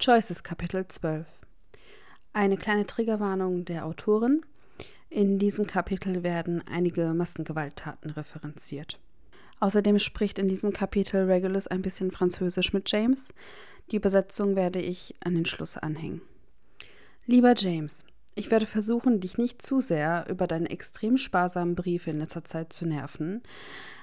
Choices Kapitel 12 Eine kleine Triggerwarnung der Autorin. In diesem Kapitel werden einige Massengewalttaten referenziert. Außerdem spricht in diesem Kapitel Regulus ein bisschen Französisch mit James. Die Übersetzung werde ich an den Schluss anhängen. Lieber James, ich werde versuchen, dich nicht zu sehr über deine extrem sparsamen Briefe in letzter Zeit zu nerven,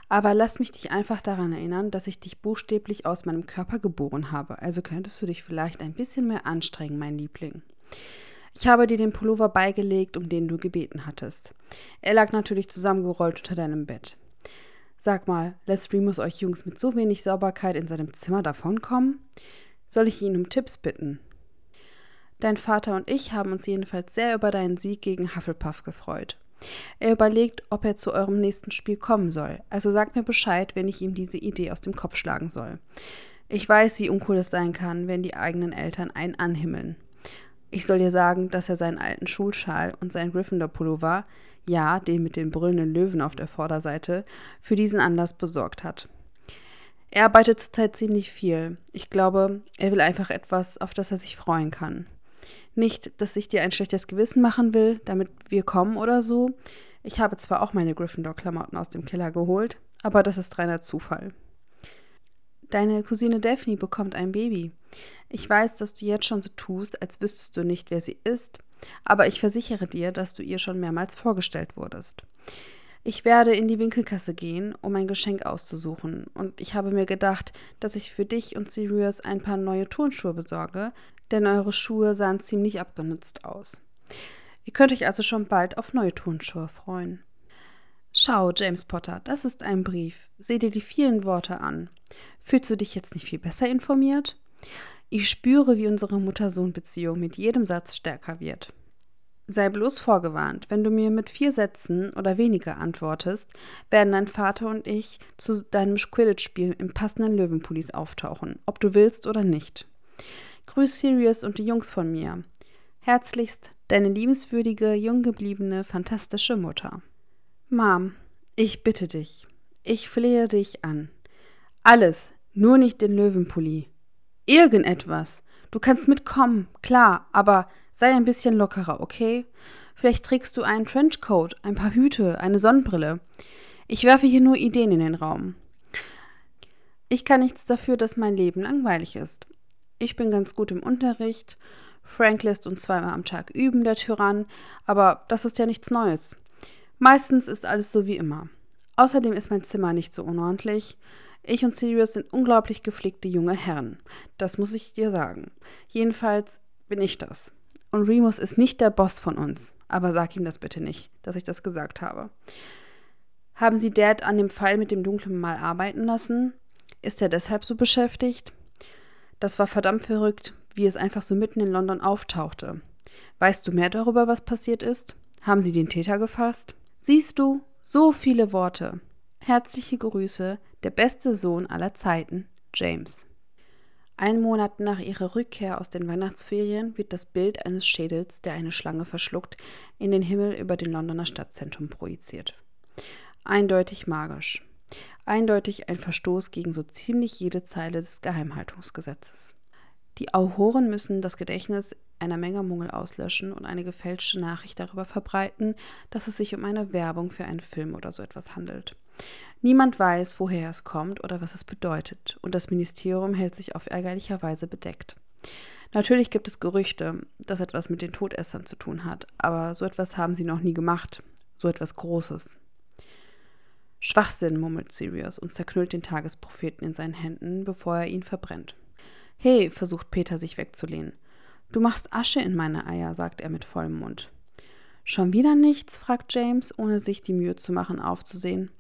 aber lass mich dich einfach daran erinnern, dass ich dich buchstäblich aus meinem Körper geboren habe. Also könntest du dich vielleicht ein bisschen mehr anstrengen, mein Liebling. Ich habe dir den Pullover beigelegt, um den du gebeten hattest. Er lag natürlich zusammengerollt unter deinem Bett. Sag mal, lässt Remus euch Jungs mit so wenig Sauberkeit in seinem Zimmer davonkommen? Soll ich ihn um Tipps bitten? Dein Vater und ich haben uns jedenfalls sehr über deinen Sieg gegen Hufflepuff gefreut. Er überlegt, ob er zu eurem nächsten Spiel kommen soll. Also sagt mir Bescheid, wenn ich ihm diese Idee aus dem Kopf schlagen soll. Ich weiß, wie uncool es sein kann, wenn die eigenen Eltern einen anhimmeln. Ich soll dir sagen, dass er seinen alten Schulschal und seinen Gryffindor-Pullover, ja, den mit den brüllenden Löwen auf der Vorderseite, für diesen Anlass besorgt hat. Er arbeitet zurzeit ziemlich viel. Ich glaube, er will einfach etwas, auf das er sich freuen kann. Nicht, dass ich dir ein schlechtes Gewissen machen will, damit wir kommen oder so. Ich habe zwar auch meine Gryffindor-Klamotten aus dem Keller geholt, aber das ist reiner Zufall. Deine Cousine Daphne bekommt ein Baby. Ich weiß, dass du jetzt schon so tust, als wüsstest du nicht, wer sie ist, aber ich versichere dir, dass du ihr schon mehrmals vorgestellt wurdest. Ich werde in die Winkelkasse gehen, um ein Geschenk auszusuchen, und ich habe mir gedacht, dass ich für dich und Sirius ein paar neue Turnschuhe besorge, denn eure Schuhe sahen ziemlich abgenutzt aus. Ihr könnt euch also schon bald auf neue Turnschuhe freuen. Schau, James Potter, das ist ein Brief. Seh dir die vielen Worte an. Fühlst du dich jetzt nicht viel besser informiert? Ich spüre, wie unsere Mutter-Sohn-Beziehung mit jedem Satz stärker wird. Sei bloß vorgewarnt, wenn du mir mit vier Sätzen oder weniger antwortest, werden dein Vater und ich zu deinem Quidditch-Spiel im passenden Löwenpullis auftauchen, ob du willst oder nicht. Grüß Sirius und die Jungs von mir. Herzlichst, deine liebenswürdige, jung gebliebene, fantastische Mutter. Mom, ich bitte dich, ich flehe dich an. Alles, nur nicht den Löwenpulli. Irgendetwas. Du kannst mitkommen, klar, aber sei ein bisschen lockerer, okay? Vielleicht trägst du einen Trenchcoat, ein paar Hüte, eine Sonnenbrille. Ich werfe hier nur Ideen in den Raum. Ich kann nichts dafür, dass mein Leben langweilig ist. Ich bin ganz gut im Unterricht. Frank lässt uns zweimal am Tag üben, der Tyrann, aber das ist ja nichts Neues. Meistens ist alles so wie immer. Außerdem ist mein Zimmer nicht so unordentlich. Ich und Sirius sind unglaublich gepflegte junge Herren. Das muss ich dir sagen. Jedenfalls bin ich das. Und Remus ist nicht der Boss von uns. Aber sag ihm das bitte nicht, dass ich das gesagt habe. Haben Sie Dad an dem Fall mit dem dunklen Mal arbeiten lassen? Ist er deshalb so beschäftigt? Das war verdammt verrückt, wie es einfach so mitten in London auftauchte. Weißt du mehr darüber, was passiert ist? Haben sie den Täter gefasst? Siehst du, so viele Worte. Herzliche Grüße, der beste Sohn aller Zeiten, James. Ein Monat nach ihrer Rückkehr aus den Weihnachtsferien wird das Bild eines Schädels, der eine Schlange verschluckt, in den Himmel über dem Londoner Stadtzentrum projiziert. Eindeutig magisch eindeutig ein Verstoß gegen so ziemlich jede Zeile des Geheimhaltungsgesetzes. Die Auroren müssen das Gedächtnis einer Menge Muggel auslöschen und eine gefälschte Nachricht darüber verbreiten, dass es sich um eine Werbung für einen Film oder so etwas handelt. Niemand weiß, woher es kommt oder was es bedeutet, und das Ministerium hält sich auf ärgerlicher Weise bedeckt. Natürlich gibt es Gerüchte, dass etwas mit den Todessern zu tun hat, aber so etwas haben sie noch nie gemacht, so etwas Großes. Schwachsinn, murmelt Sirius und zerknüllt den Tagespropheten in seinen Händen, bevor er ihn verbrennt. Hey, versucht Peter sich wegzulehnen. Du machst Asche in meine Eier, sagt er mit vollem Mund. Schon wieder nichts? fragt James, ohne sich die Mühe zu machen, aufzusehen.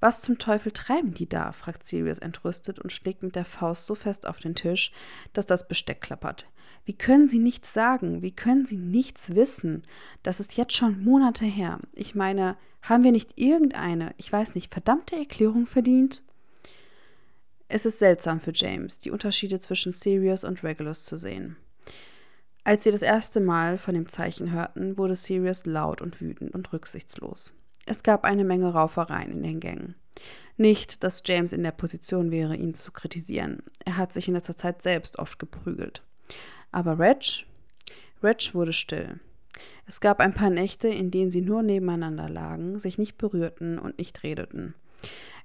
Was zum Teufel treiben die da? fragt Sirius entrüstet und schlägt mit der Faust so fest auf den Tisch, dass das Besteck klappert. Wie können Sie nichts sagen? Wie können Sie nichts wissen? Das ist jetzt schon Monate her. Ich meine, haben wir nicht irgendeine, ich weiß nicht, verdammte Erklärung verdient? Es ist seltsam für James, die Unterschiede zwischen Sirius und Regulus zu sehen. Als sie das erste Mal von dem Zeichen hörten, wurde Sirius laut und wütend und rücksichtslos. Es gab eine Menge Raufereien in den Gängen. Nicht, dass James in der Position wäre, ihn zu kritisieren. Er hat sich in letzter Zeit selbst oft geprügelt. Aber Reg? Reg wurde still. Es gab ein paar Nächte, in denen sie nur nebeneinander lagen, sich nicht berührten und nicht redeten.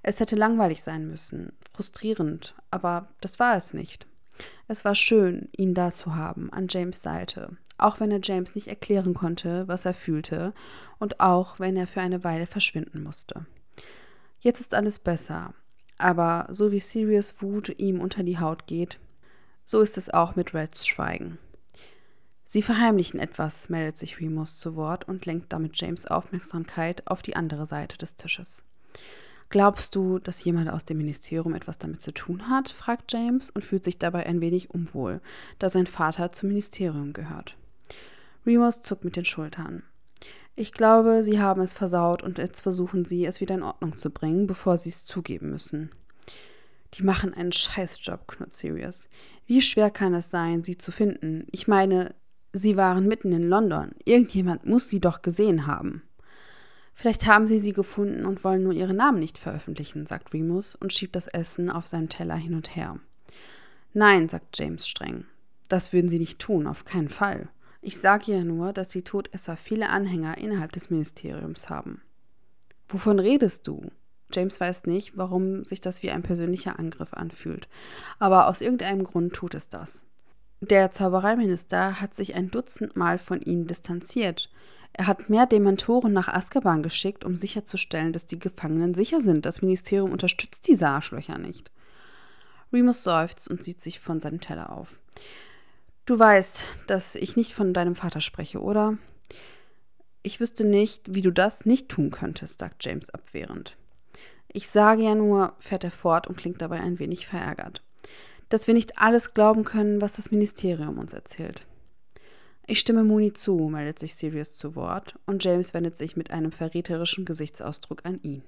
Es hätte langweilig sein müssen, frustrierend, aber das war es nicht. Es war schön, ihn da zu haben, an James Seite, auch wenn er James nicht erklären konnte, was er fühlte, und auch wenn er für eine Weile verschwinden musste. Jetzt ist alles besser, aber so wie Sirius Wut ihm unter die Haut geht, so ist es auch mit Reds Schweigen. Sie verheimlichen etwas, meldet sich Remus zu Wort und lenkt damit James Aufmerksamkeit auf die andere Seite des Tisches. Glaubst du, dass jemand aus dem Ministerium etwas damit zu tun hat? fragt James und fühlt sich dabei ein wenig unwohl, da sein Vater zum Ministerium gehört. Remus zuckt mit den Schultern. Ich glaube, sie haben es versaut und jetzt versuchen sie, es wieder in Ordnung zu bringen, bevor sie es zugeben müssen. Die machen einen Scheißjob, knurrt Sirius. Wie schwer kann es sein, sie zu finden? Ich meine, sie waren mitten in London. Irgendjemand muss sie doch gesehen haben. Vielleicht haben sie sie gefunden und wollen nur ihren Namen nicht veröffentlichen, sagt Remus und schiebt das Essen auf seinem Teller hin und her. Nein, sagt James streng. Das würden sie nicht tun, auf keinen Fall. Ich sage ja nur, dass die Todesser viele Anhänger innerhalb des Ministeriums haben. Wovon redest du? James weiß nicht, warum sich das wie ein persönlicher Angriff anfühlt, aber aus irgendeinem Grund tut es das. Der Zaubereiminister hat sich ein Dutzend Mal von ihnen distanziert. Er hat mehr Dementoren nach Azkaban geschickt, um sicherzustellen, dass die Gefangenen sicher sind. Das Ministerium unterstützt diese Arschlöcher nicht. Remus seufzt und sieht sich von seinem Teller auf. Du weißt, dass ich nicht von deinem Vater spreche, oder? Ich wüsste nicht, wie du das nicht tun könntest, sagt James abwehrend. Ich sage ja nur, fährt er fort und klingt dabei ein wenig verärgert, dass wir nicht alles glauben können, was das Ministerium uns erzählt. Ich stimme Mooney zu, meldet sich Sirius zu Wort, und James wendet sich mit einem verräterischen Gesichtsausdruck an ihn.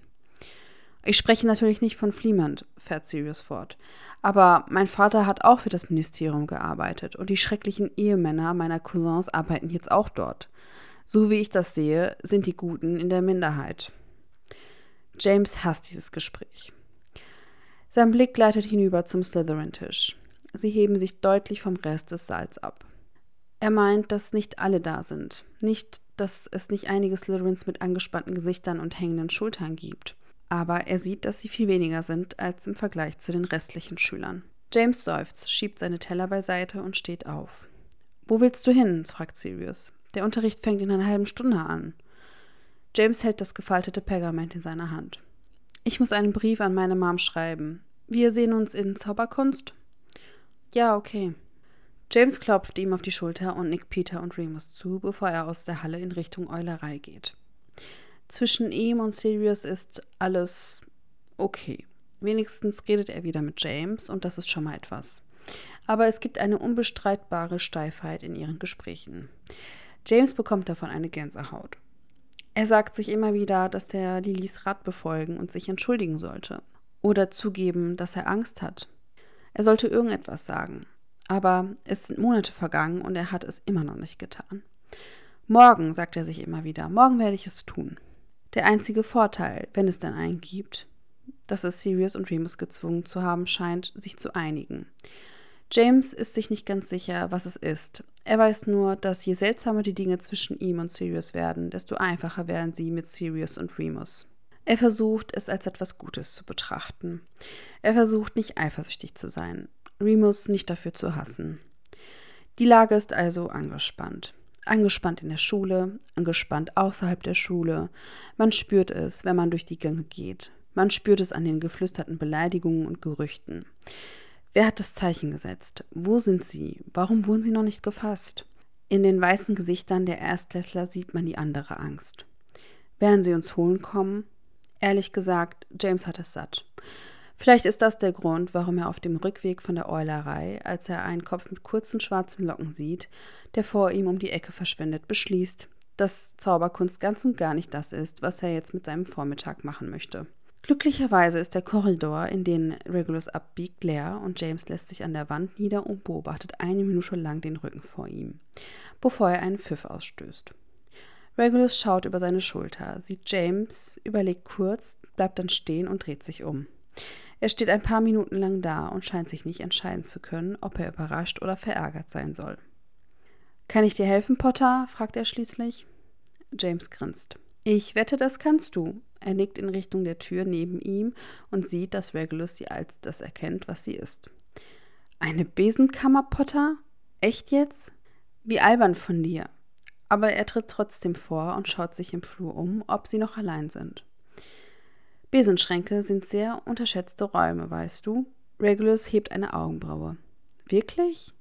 Ich spreche natürlich nicht von Fleamond, fährt Sirius fort. Aber mein Vater hat auch für das Ministerium gearbeitet und die schrecklichen Ehemänner meiner Cousins arbeiten jetzt auch dort. So wie ich das sehe, sind die Guten in der Minderheit. James hasst dieses Gespräch. Sein Blick gleitet hinüber zum Slytherin-Tisch. Sie heben sich deutlich vom Rest des Saals ab. Er meint, dass nicht alle da sind. Nicht, dass es nicht einige Slytherins mit angespannten Gesichtern und hängenden Schultern gibt aber er sieht, dass sie viel weniger sind als im Vergleich zu den restlichen Schülern. James seufzt, schiebt seine Teller beiseite und steht auf. Wo willst du hin? fragt Sirius. Der Unterricht fängt in einer halben Stunde an. James hält das gefaltete Pergament in seiner Hand. Ich muss einen Brief an meine Mom schreiben. Wir sehen uns in Zauberkunst? Ja, okay. James klopft ihm auf die Schulter und nickt Peter und Remus zu, bevor er aus der Halle in Richtung Eulerei geht. Zwischen ihm und Sirius ist alles okay. Wenigstens redet er wieder mit James und das ist schon mal etwas. Aber es gibt eine unbestreitbare Steifheit in ihren Gesprächen. James bekommt davon eine Gänsehaut. Er sagt sich immer wieder, dass er Lillys Rat befolgen und sich entschuldigen sollte. Oder zugeben, dass er Angst hat. Er sollte irgendetwas sagen. Aber es sind Monate vergangen und er hat es immer noch nicht getan. Morgen, sagt er sich immer wieder, morgen werde ich es tun. Der einzige Vorteil, wenn es dann einen gibt, dass es Sirius und Remus gezwungen zu haben scheint, sich zu einigen. James ist sich nicht ganz sicher, was es ist. Er weiß nur, dass je seltsamer die Dinge zwischen ihm und Sirius werden, desto einfacher werden sie mit Sirius und Remus. Er versucht, es als etwas Gutes zu betrachten. Er versucht, nicht eifersüchtig zu sein, Remus nicht dafür zu hassen. Die Lage ist also angespannt angespannt in der Schule, angespannt außerhalb der Schule. Man spürt es, wenn man durch die Gänge geht. Man spürt es an den geflüsterten Beleidigungen und Gerüchten. Wer hat das Zeichen gesetzt? Wo sind sie? Warum wurden sie noch nicht gefasst? In den weißen Gesichtern der Erstklässler sieht man die andere Angst. Werden sie uns holen kommen? Ehrlich gesagt, James hat es satt. Vielleicht ist das der Grund, warum er auf dem Rückweg von der Eulerei, als er einen Kopf mit kurzen schwarzen Locken sieht, der vor ihm um die Ecke verschwindet, beschließt, dass Zauberkunst ganz und gar nicht das ist, was er jetzt mit seinem Vormittag machen möchte. Glücklicherweise ist der Korridor, in den Regulus abbiegt, leer und James lässt sich an der Wand nieder und beobachtet eine Minute lang den Rücken vor ihm, bevor er einen Pfiff ausstößt. Regulus schaut über seine Schulter, sieht James, überlegt kurz, bleibt dann stehen und dreht sich um. Er steht ein paar Minuten lang da und scheint sich nicht entscheiden zu können, ob er überrascht oder verärgert sein soll. Kann ich dir helfen, Potter? fragt er schließlich. James grinst. Ich wette, das kannst du. Er nickt in Richtung der Tür neben ihm und sieht, dass Regulus sie als das erkennt, was sie ist. Eine Besenkammer, Potter? Echt jetzt? Wie albern von dir. Aber er tritt trotzdem vor und schaut sich im Flur um, ob sie noch allein sind. Besenschränke sind sehr unterschätzte Räume, weißt du? Regulus hebt eine Augenbraue. Wirklich?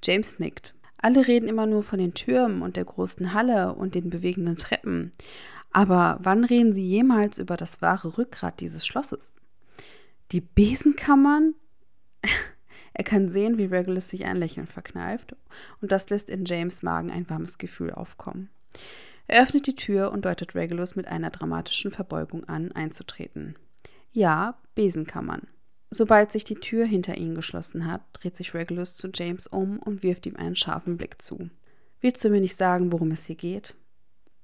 James nickt. Alle reden immer nur von den Türmen und der großen Halle und den bewegenden Treppen. Aber wann reden sie jemals über das wahre Rückgrat dieses Schlosses? Die Besenkammern? er kann sehen, wie Regulus sich ein Lächeln verkneift, und das lässt in James Magen ein warmes Gefühl aufkommen. Er öffnet die Tür und deutet Regulus mit einer dramatischen Verbeugung an, einzutreten. Ja, Besenkammern. Sobald sich die Tür hinter ihnen geschlossen hat, dreht sich Regulus zu James um und wirft ihm einen scharfen Blick zu. Willst du mir nicht sagen, worum es hier geht?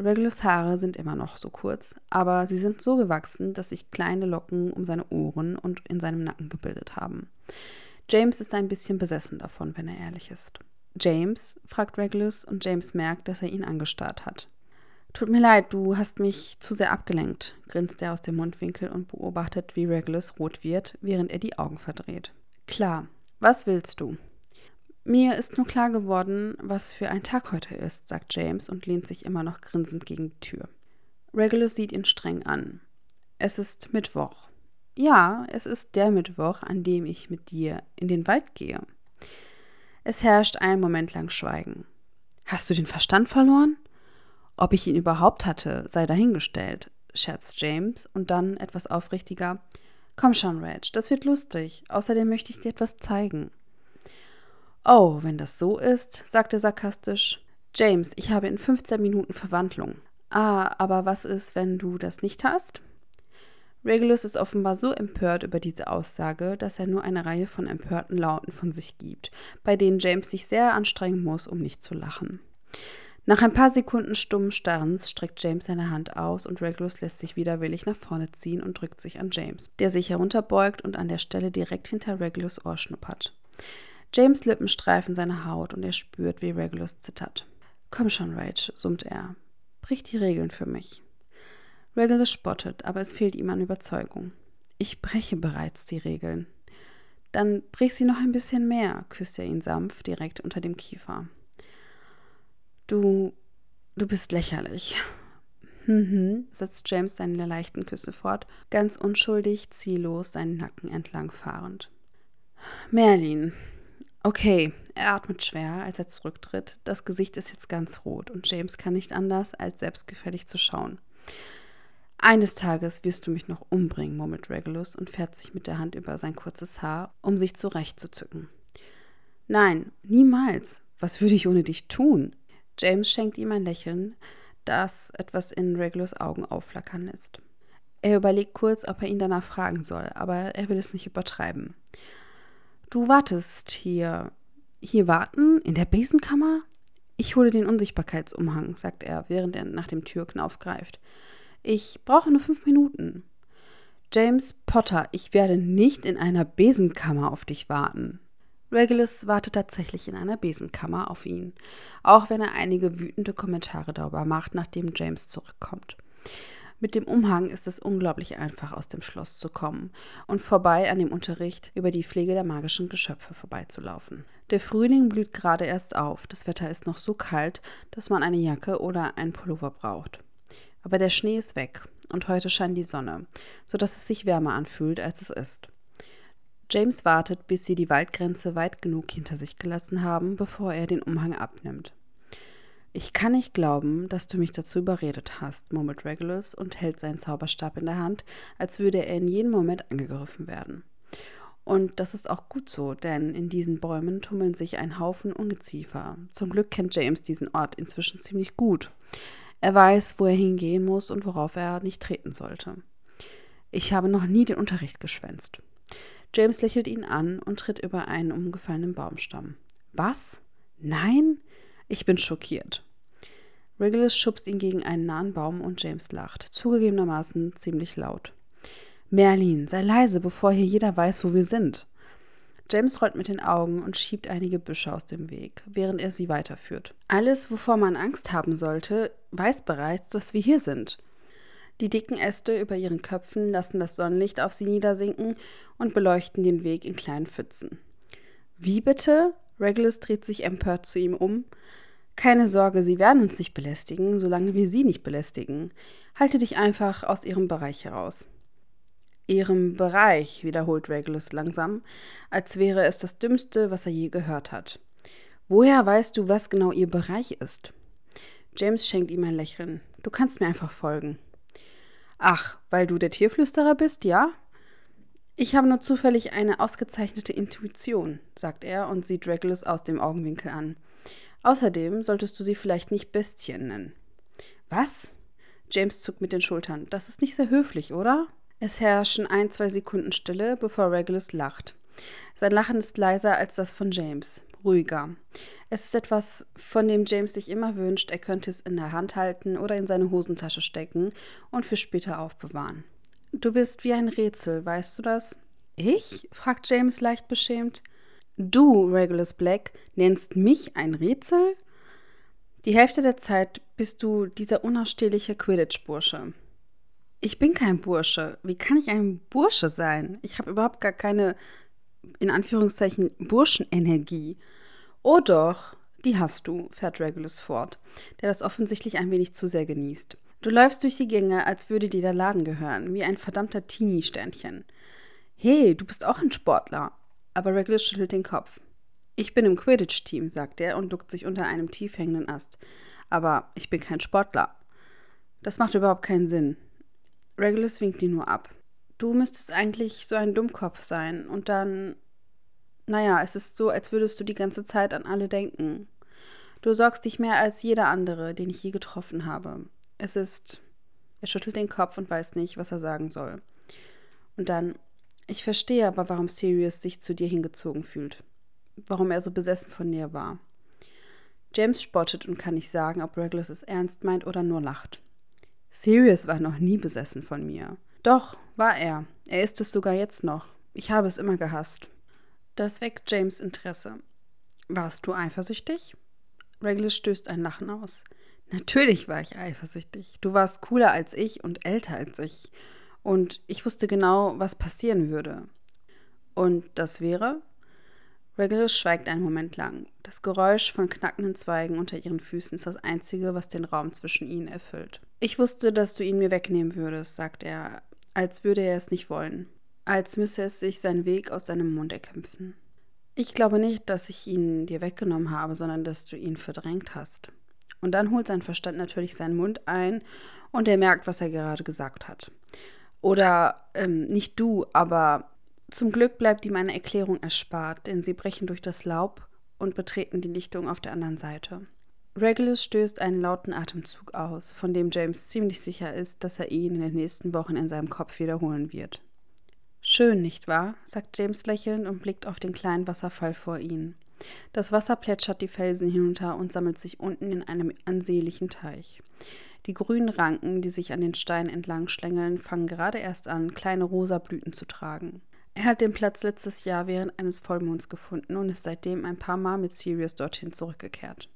Regulus Haare sind immer noch so kurz, aber sie sind so gewachsen, dass sich kleine Locken um seine Ohren und in seinem Nacken gebildet haben. James ist ein bisschen besessen davon, wenn er ehrlich ist. James? fragt Regulus und James merkt, dass er ihn angestarrt hat. Tut mir leid, du hast mich zu sehr abgelenkt, grinst er aus dem Mundwinkel und beobachtet, wie Regulus rot wird, während er die Augen verdreht. Klar, was willst du? Mir ist nur klar geworden, was für ein Tag heute ist, sagt James und lehnt sich immer noch grinsend gegen die Tür. Regulus sieht ihn streng an. Es ist Mittwoch. Ja, es ist der Mittwoch, an dem ich mit dir in den Wald gehe. Es herrscht einen Moment lang Schweigen. Hast du den Verstand verloren? Ob ich ihn überhaupt hatte, sei dahingestellt, scherzt James und dann etwas aufrichtiger. Komm schon, Reg, das wird lustig. Außerdem möchte ich dir etwas zeigen. Oh, wenn das so ist, sagt er sarkastisch. James, ich habe in 15 Minuten Verwandlung. Ah, aber was ist, wenn du das nicht hast? Regulus ist offenbar so empört über diese Aussage, dass er nur eine Reihe von empörten Lauten von sich gibt, bei denen James sich sehr anstrengen muss, um nicht zu lachen. Nach ein paar Sekunden stummen Starrens streckt James seine Hand aus und Regulus lässt sich widerwillig nach vorne ziehen und drückt sich an James, der sich herunterbeugt und an der Stelle direkt hinter Regulus Ohr schnuppert. James Lippen streifen seine Haut und er spürt, wie Regulus zittert. Komm schon, Rage, summt er. Brich die Regeln für mich. Regulus spottet, aber es fehlt ihm an Überzeugung. Ich breche bereits die Regeln. Dann brich sie noch ein bisschen mehr, küsst er ihn sanft direkt unter dem Kiefer. Du, du bist lächerlich. Mhm, setzt James seine leichten Küsse fort, ganz unschuldig, ziellos seinen Nacken entlang fahrend. Merlin. Okay, er atmet schwer, als er zurücktritt. Das Gesicht ist jetzt ganz rot und James kann nicht anders, als selbstgefällig zu schauen. Eines Tages wirst du mich noch umbringen, murmelt Regulus und fährt sich mit der Hand über sein kurzes Haar, um sich zurechtzuzücken. Nein, niemals. Was würde ich ohne dich tun? James schenkt ihm ein Lächeln, das etwas in Regulus Augen aufflackern lässt. Er überlegt kurz, ob er ihn danach fragen soll, aber er will es nicht übertreiben. Du wartest hier. Hier warten? In der Besenkammer? Ich hole den Unsichtbarkeitsumhang, sagt er, während er nach dem Türknauf greift. Ich brauche nur fünf Minuten. James Potter, ich werde nicht in einer Besenkammer auf dich warten. Regulus wartet tatsächlich in einer Besenkammer auf ihn, auch wenn er einige wütende Kommentare darüber macht, nachdem James zurückkommt. Mit dem Umhang ist es unglaublich einfach, aus dem Schloss zu kommen und vorbei an dem Unterricht über die Pflege der magischen Geschöpfe vorbeizulaufen. Der Frühling blüht gerade erst auf, das Wetter ist noch so kalt, dass man eine Jacke oder einen Pullover braucht. Aber der Schnee ist weg und heute scheint die Sonne, sodass es sich wärmer anfühlt, als es ist. James wartet, bis sie die Waldgrenze weit genug hinter sich gelassen haben, bevor er den Umhang abnimmt. Ich kann nicht glauben, dass du mich dazu überredet hast, murmelt Regulus und hält seinen Zauberstab in der Hand, als würde er in jedem Moment angegriffen werden. Und das ist auch gut so, denn in diesen Bäumen tummeln sich ein Haufen Ungeziefer. Zum Glück kennt James diesen Ort inzwischen ziemlich gut. Er weiß, wo er hingehen muss und worauf er nicht treten sollte. Ich habe noch nie den Unterricht geschwänzt. James lächelt ihn an und tritt über einen umgefallenen Baumstamm. Was? Nein? Ich bin schockiert. Regulus schubst ihn gegen einen nahen Baum und James lacht, zugegebenermaßen ziemlich laut. Merlin, sei leise, bevor hier jeder weiß, wo wir sind. James rollt mit den Augen und schiebt einige Büsche aus dem Weg, während er sie weiterführt. Alles, wovor man Angst haben sollte, weiß bereits, dass wir hier sind. Die dicken Äste über ihren Köpfen lassen das Sonnenlicht auf sie niedersinken und beleuchten den Weg in kleinen Pfützen. Wie bitte? Regulus dreht sich empört zu ihm um. Keine Sorge, sie werden uns nicht belästigen, solange wir sie nicht belästigen. Halte dich einfach aus ihrem Bereich heraus. Ihrem Bereich, wiederholt Regulus langsam, als wäre es das Dümmste, was er je gehört hat. Woher weißt du, was genau ihr Bereich ist? James schenkt ihm ein Lächeln. Du kannst mir einfach folgen. Ach, weil du der Tierflüsterer bist, ja? Ich habe nur zufällig eine ausgezeichnete Intuition, sagt er und sieht Regulus aus dem Augenwinkel an. Außerdem solltest du sie vielleicht nicht Bestien nennen. Was? James zuckt mit den Schultern. Das ist nicht sehr höflich, oder? Es herrschen ein, zwei Sekunden Stille, bevor Regulus lacht. Sein Lachen ist leiser als das von James, ruhiger. Es ist etwas, von dem James sich immer wünscht, er könnte es in der Hand halten oder in seine Hosentasche stecken und für später aufbewahren. Du bist wie ein Rätsel, weißt du das? Ich? fragt James leicht beschämt. Du, Regulus Black, nennst mich ein Rätsel? Die Hälfte der Zeit bist du dieser unausstehliche Quidditch-Bursche. Ich bin kein Bursche. Wie kann ich ein Bursche sein? Ich habe überhaupt gar keine, in Anführungszeichen, Burschenenergie. Oh doch, die hast du, fährt Regulus fort, der das offensichtlich ein wenig zu sehr genießt. Du läufst durch die Gänge, als würde dir der Laden gehören, wie ein verdammter Teenie-Sternchen. Hey, du bist auch ein Sportler. Aber Regulus schüttelt den Kopf. Ich bin im Quidditch-Team, sagt er und duckt sich unter einem tief hängenden Ast. Aber ich bin kein Sportler. Das macht überhaupt keinen Sinn. Regulus winkt ihn nur ab. Du müsstest eigentlich so ein Dummkopf sein und dann. Naja, es ist so, als würdest du die ganze Zeit an alle denken. Du sorgst dich mehr als jeder andere, den ich je getroffen habe. Es ist. Er schüttelt den Kopf und weiß nicht, was er sagen soll. Und dann. Ich verstehe aber, warum Sirius sich zu dir hingezogen fühlt. Warum er so besessen von dir war. James spottet und kann nicht sagen, ob Regulus es ernst meint oder nur lacht. Sirius war noch nie besessen von mir. Doch, war er. Er ist es sogar jetzt noch. Ich habe es immer gehasst. Das weckt James Interesse. Warst du eifersüchtig? Regulus stößt ein Lachen aus. Natürlich war ich eifersüchtig. Du warst cooler als ich und älter als ich. Und ich wusste genau, was passieren würde. Und das wäre? Regulus schweigt einen Moment lang. Das Geräusch von knackenden Zweigen unter ihren Füßen ist das einzige, was den Raum zwischen ihnen erfüllt. Ich wusste, dass du ihn mir wegnehmen würdest, sagt er, als würde er es nicht wollen, als müsse es sich seinen Weg aus seinem Mund erkämpfen. Ich glaube nicht, dass ich ihn dir weggenommen habe, sondern dass du ihn verdrängt hast. Und dann holt sein Verstand natürlich seinen Mund ein und er merkt, was er gerade gesagt hat. Oder ähm, nicht du, aber zum Glück bleibt ihm eine Erklärung erspart, denn sie brechen durch das Laub und betreten die Lichtung auf der anderen Seite. Regulus stößt einen lauten Atemzug aus, von dem James ziemlich sicher ist, dass er ihn in den nächsten Wochen in seinem Kopf wiederholen wird. Schön, nicht wahr? sagt James lächelnd und blickt auf den kleinen Wasserfall vor ihnen. Das Wasser plätschert die Felsen hinunter und sammelt sich unten in einem ansehnlichen Teich. Die grünen Ranken, die sich an den Steinen entlang schlängeln, fangen gerade erst an, kleine rosa Blüten zu tragen. Er hat den Platz letztes Jahr während eines Vollmonds gefunden und ist seitdem ein paar Mal mit Sirius dorthin zurückgekehrt.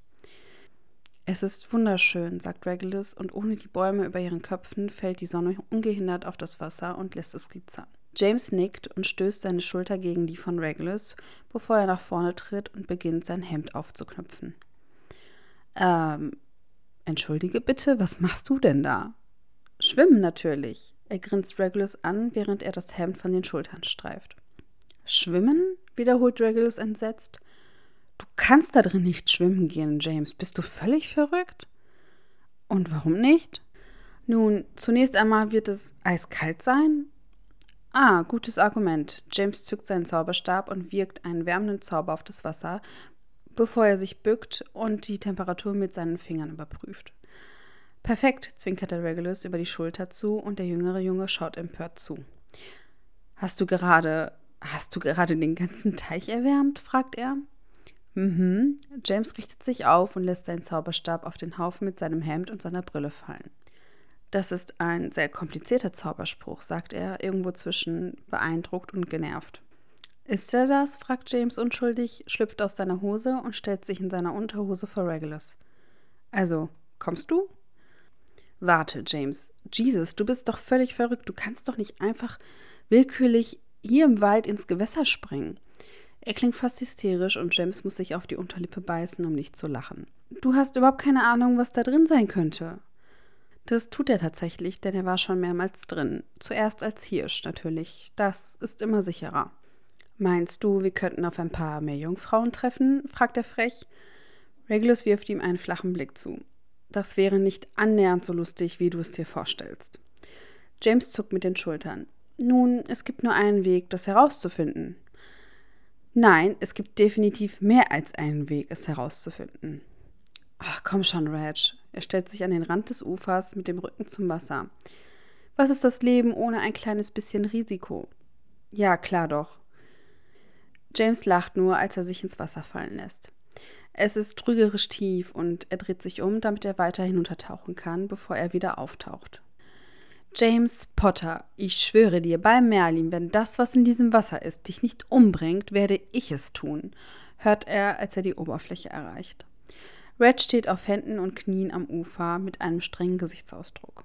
Es ist wunderschön, sagt Regulus, und ohne die Bäume über ihren Köpfen fällt die Sonne ungehindert auf das Wasser und lässt es glitzern. James nickt und stößt seine Schulter gegen die von Regulus, bevor er nach vorne tritt und beginnt, sein Hemd aufzuknöpfen. Ähm, entschuldige bitte, was machst du denn da? Schwimmen natürlich. Er grinst Regulus an, während er das Hemd von den Schultern streift. Schwimmen? wiederholt Regulus entsetzt. Du kannst da drin nicht schwimmen gehen, James. Bist du völlig verrückt? Und warum nicht? Nun, zunächst einmal wird es eiskalt sein. Ah, gutes Argument. James zückt seinen Zauberstab und wirkt einen wärmenden Zauber auf das Wasser, bevor er sich bückt und die Temperatur mit seinen Fingern überprüft. Perfekt, zwinkerte Regulus über die Schulter zu und der jüngere Junge schaut empört zu. Hast du gerade, hast du gerade den ganzen Teich erwärmt? fragt er. Mhm. James richtet sich auf und lässt seinen Zauberstab auf den Haufen mit seinem Hemd und seiner Brille fallen. Das ist ein sehr komplizierter Zauberspruch, sagt er, irgendwo zwischen beeindruckt und genervt. Ist er das? fragt James unschuldig, schlüpft aus seiner Hose und stellt sich in seiner Unterhose vor Regulus. Also, kommst du? Warte, James. Jesus, du bist doch völlig verrückt. Du kannst doch nicht einfach willkürlich hier im Wald ins Gewässer springen. Er klingt fast hysterisch und James muss sich auf die Unterlippe beißen, um nicht zu lachen. Du hast überhaupt keine Ahnung, was da drin sein könnte. Das tut er tatsächlich, denn er war schon mehrmals drin. Zuerst als Hirsch natürlich. Das ist immer sicherer. Meinst du, wir könnten auf ein paar mehr Jungfrauen treffen? fragt er frech. Regulus wirft ihm einen flachen Blick zu. Das wäre nicht annähernd so lustig, wie du es dir vorstellst. James zuckt mit den Schultern. Nun, es gibt nur einen Weg, das herauszufinden. Nein, es gibt definitiv mehr als einen Weg, es herauszufinden. Ach, komm schon, Reg. Er stellt sich an den Rand des Ufers mit dem Rücken zum Wasser. Was ist das Leben ohne ein kleines bisschen Risiko? Ja, klar doch. James lacht nur, als er sich ins Wasser fallen lässt. Es ist trügerisch tief und er dreht sich um, damit er weiter hinuntertauchen kann, bevor er wieder auftaucht. James Potter, ich schwöre dir bei Merlin, wenn das, was in diesem Wasser ist, dich nicht umbringt, werde ich es tun, hört er, als er die Oberfläche erreicht. Red steht auf Händen und Knien am Ufer mit einem strengen Gesichtsausdruck.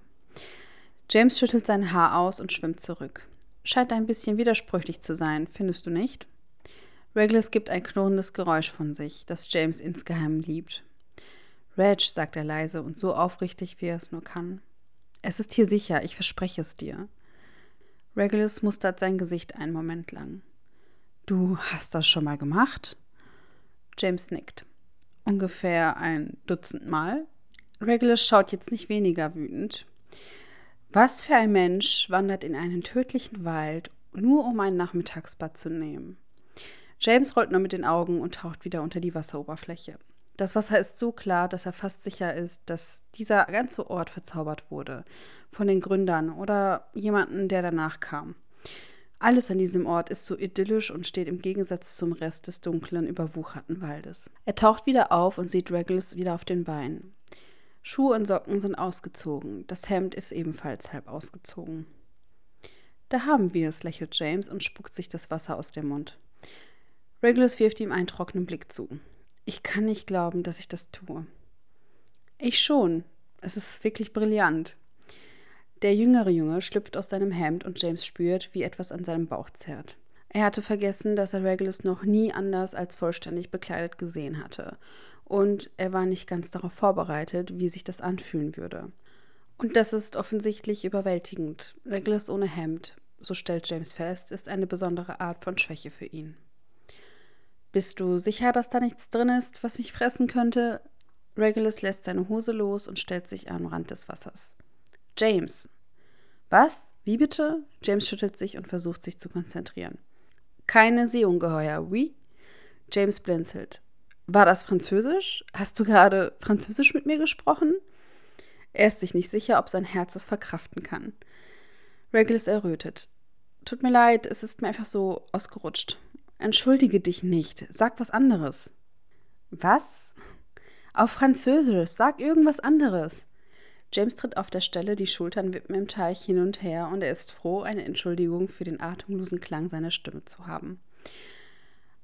James schüttelt sein Haar aus und schwimmt zurück. Scheint ein bisschen widersprüchlich zu sein, findest du nicht? Regulus gibt ein knurrendes Geräusch von sich, das James insgeheim liebt. Reg, sagt er leise und so aufrichtig, wie er es nur kann. Es ist hier sicher, ich verspreche es dir. Regulus mustert sein Gesicht einen Moment lang. Du hast das schon mal gemacht? James nickt. Ungefähr ein Dutzend Mal. Regulus schaut jetzt nicht weniger wütend. Was für ein Mensch wandert in einen tödlichen Wald, nur um ein Nachmittagsbad zu nehmen? James rollt nur mit den Augen und taucht wieder unter die Wasseroberfläche. Das Wasser ist so klar, dass er fast sicher ist, dass dieser ganze Ort verzaubert wurde. Von den Gründern oder jemanden, der danach kam. Alles an diesem Ort ist so idyllisch und steht im Gegensatz zum Rest des dunklen, überwucherten Waldes. Er taucht wieder auf und sieht Regulus wieder auf den Beinen. Schuhe und Socken sind ausgezogen. Das Hemd ist ebenfalls halb ausgezogen. Da haben wir es, lächelt James und spuckt sich das Wasser aus dem Mund. Regulus wirft ihm einen trockenen Blick zu. Ich kann nicht glauben, dass ich das tue. Ich schon. Es ist wirklich brillant. Der jüngere Junge schlüpft aus seinem Hemd und James spürt, wie etwas an seinem Bauch zerrt. Er hatte vergessen, dass er Regulus noch nie anders als vollständig bekleidet gesehen hatte. Und er war nicht ganz darauf vorbereitet, wie sich das anfühlen würde. Und das ist offensichtlich überwältigend. Regulus ohne Hemd, so stellt James fest, ist eine besondere Art von Schwäche für ihn. Bist du sicher, dass da nichts drin ist, was mich fressen könnte? Regulus lässt seine Hose los und stellt sich am Rand des Wassers. James. Was? Wie bitte? James schüttelt sich und versucht sich zu konzentrieren. Keine Seeungeheuer, oui? James blinzelt. War das Französisch? Hast du gerade Französisch mit mir gesprochen? Er ist sich nicht sicher, ob sein Herz es verkraften kann. Regulus errötet. Tut mir leid, es ist mir einfach so ausgerutscht. Entschuldige dich nicht, sag was anderes. Was? Auf Französisch, sag irgendwas anderes. James tritt auf der Stelle, die Schultern wippen im Teich hin und her und er ist froh, eine Entschuldigung für den atemlosen Klang seiner Stimme zu haben.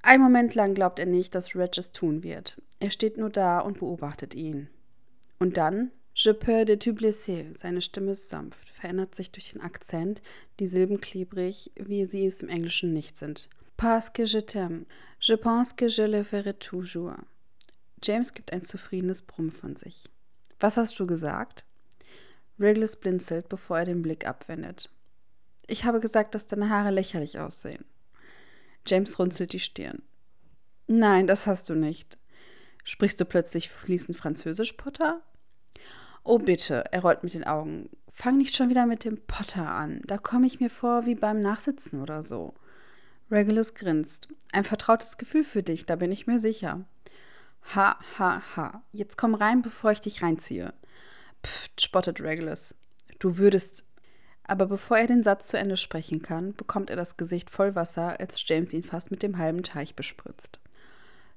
Ein Moment lang glaubt er nicht, dass Reg es tun wird. Er steht nur da und beobachtet ihn. Und dann, Je peux de tu blesser, seine Stimme ist sanft, verändert sich durch den Akzent, die Silben klebrig, wie sie es im Englischen nicht sind. Parce que je t'aime. Je pense que je le ferai toujours. James gibt ein zufriedenes Brummen von sich. Was hast du gesagt? Regulus blinzelt, bevor er den Blick abwendet. Ich habe gesagt, dass deine Haare lächerlich aussehen. James runzelt die Stirn. Nein, das hast du nicht. Sprichst du plötzlich fließend Französisch, Potter? Oh bitte, er rollt mit den Augen. Fang nicht schon wieder mit dem Potter an. Da komme ich mir vor wie beim Nachsitzen oder so. Regulus grinst. Ein vertrautes Gefühl für dich, da bin ich mir sicher. Ha, ha, ha. Jetzt komm rein, bevor ich dich reinziehe. Pfft, spottet Regulus. Du würdest. Aber bevor er den Satz zu Ende sprechen kann, bekommt er das Gesicht voll Wasser, als James ihn fast mit dem halben Teich bespritzt.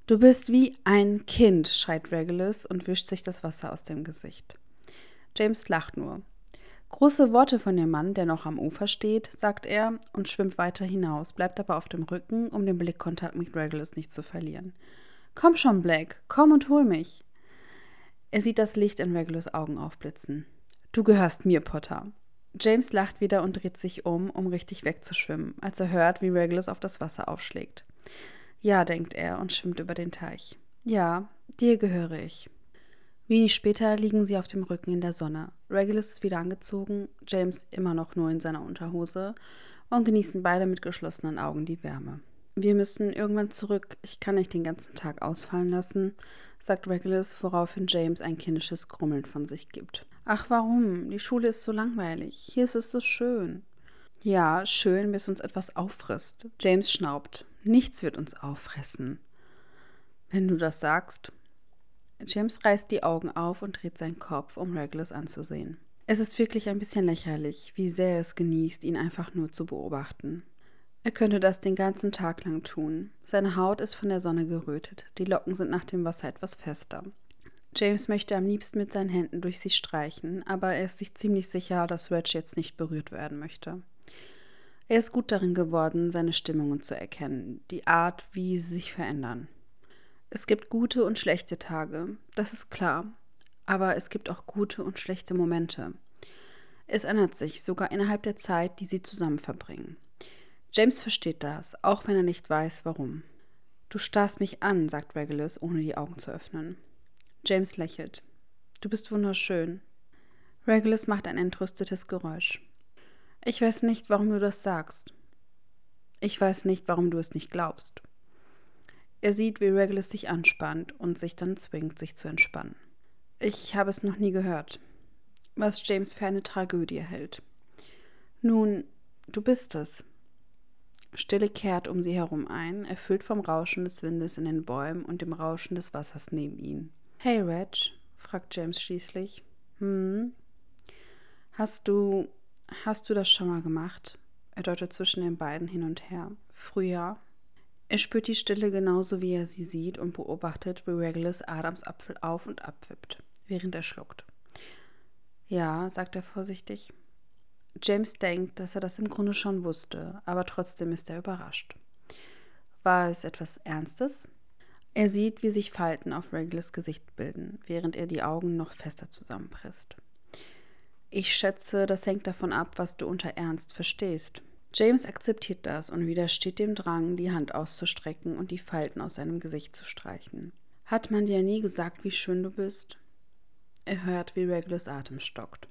Du bist wie ein Kind, schreit Regulus und wischt sich das Wasser aus dem Gesicht. James lacht nur. Große Worte von dem Mann, der noch am Ufer steht, sagt er und schwimmt weiter hinaus, bleibt aber auf dem Rücken, um den Blickkontakt mit Regulus nicht zu verlieren. Komm schon, Blake, komm und hol mich. Er sieht das Licht in Regulus Augen aufblitzen. Du gehörst mir, Potter. James lacht wieder und dreht sich um, um richtig wegzuschwimmen, als er hört, wie Regulus auf das Wasser aufschlägt. Ja, denkt er und schwimmt über den Teich. Ja, dir gehöre ich. Wenig später liegen sie auf dem Rücken in der Sonne. Regulus ist wieder angezogen, James immer noch nur in seiner Unterhose und genießen beide mit geschlossenen Augen die Wärme. Wir müssen irgendwann zurück. Ich kann nicht den ganzen Tag ausfallen lassen, sagt Regulus, woraufhin James ein kindisches Grummeln von sich gibt. Ach, warum? Die Schule ist so langweilig. Hier ist es so schön. Ja, schön, bis uns etwas auffrisst. James schnaubt. Nichts wird uns auffressen. Wenn du das sagst, James reißt die Augen auf und dreht seinen Kopf, um Regulus anzusehen. Es ist wirklich ein bisschen lächerlich, wie sehr er es genießt, ihn einfach nur zu beobachten. Er könnte das den ganzen Tag lang tun. Seine Haut ist von der Sonne gerötet, die Locken sind nach dem Wasser etwas fester. James möchte am liebsten mit seinen Händen durch sie streichen, aber er ist sich ziemlich sicher, dass Reg jetzt nicht berührt werden möchte. Er ist gut darin geworden, seine Stimmungen zu erkennen, die Art, wie sie sich verändern. Es gibt gute und schlechte Tage, das ist klar, aber es gibt auch gute und schlechte Momente. Es ändert sich sogar innerhalb der Zeit, die sie zusammen verbringen. James versteht das, auch wenn er nicht weiß, warum. Du starrst mich an, sagt Regulus, ohne die Augen zu öffnen. James lächelt. Du bist wunderschön. Regulus macht ein entrüstetes Geräusch. Ich weiß nicht, warum du das sagst. Ich weiß nicht, warum du es nicht glaubst. Er sieht, wie Regulus sich anspannt und sich dann zwingt, sich zu entspannen. Ich habe es noch nie gehört, was James für eine Tragödie hält. Nun, du bist es. Stille kehrt um sie herum ein, erfüllt vom Rauschen des Windes in den Bäumen und dem Rauschen des Wassers neben ihnen. Hey, Reg, fragt James schließlich. Hm? Hast du. Hast du das schon mal gemacht? Er deutet zwischen den beiden hin und her. Früher, er spürt die Stille genauso, wie er sie sieht und beobachtet, wie Regulus Adams Apfel auf und abwippt, während er schluckt. Ja, sagt er vorsichtig. James denkt, dass er das im Grunde schon wusste, aber trotzdem ist er überrascht. War es etwas Ernstes? Er sieht, wie sich Falten auf Regulus Gesicht bilden, während er die Augen noch fester zusammenpresst. Ich schätze, das hängt davon ab, was du unter Ernst verstehst. James akzeptiert das und widersteht dem Drang, die Hand auszustrecken und die Falten aus seinem Gesicht zu streichen. Hat man dir nie gesagt, wie schön du bist? Er hört, wie Regulus Atem stockt.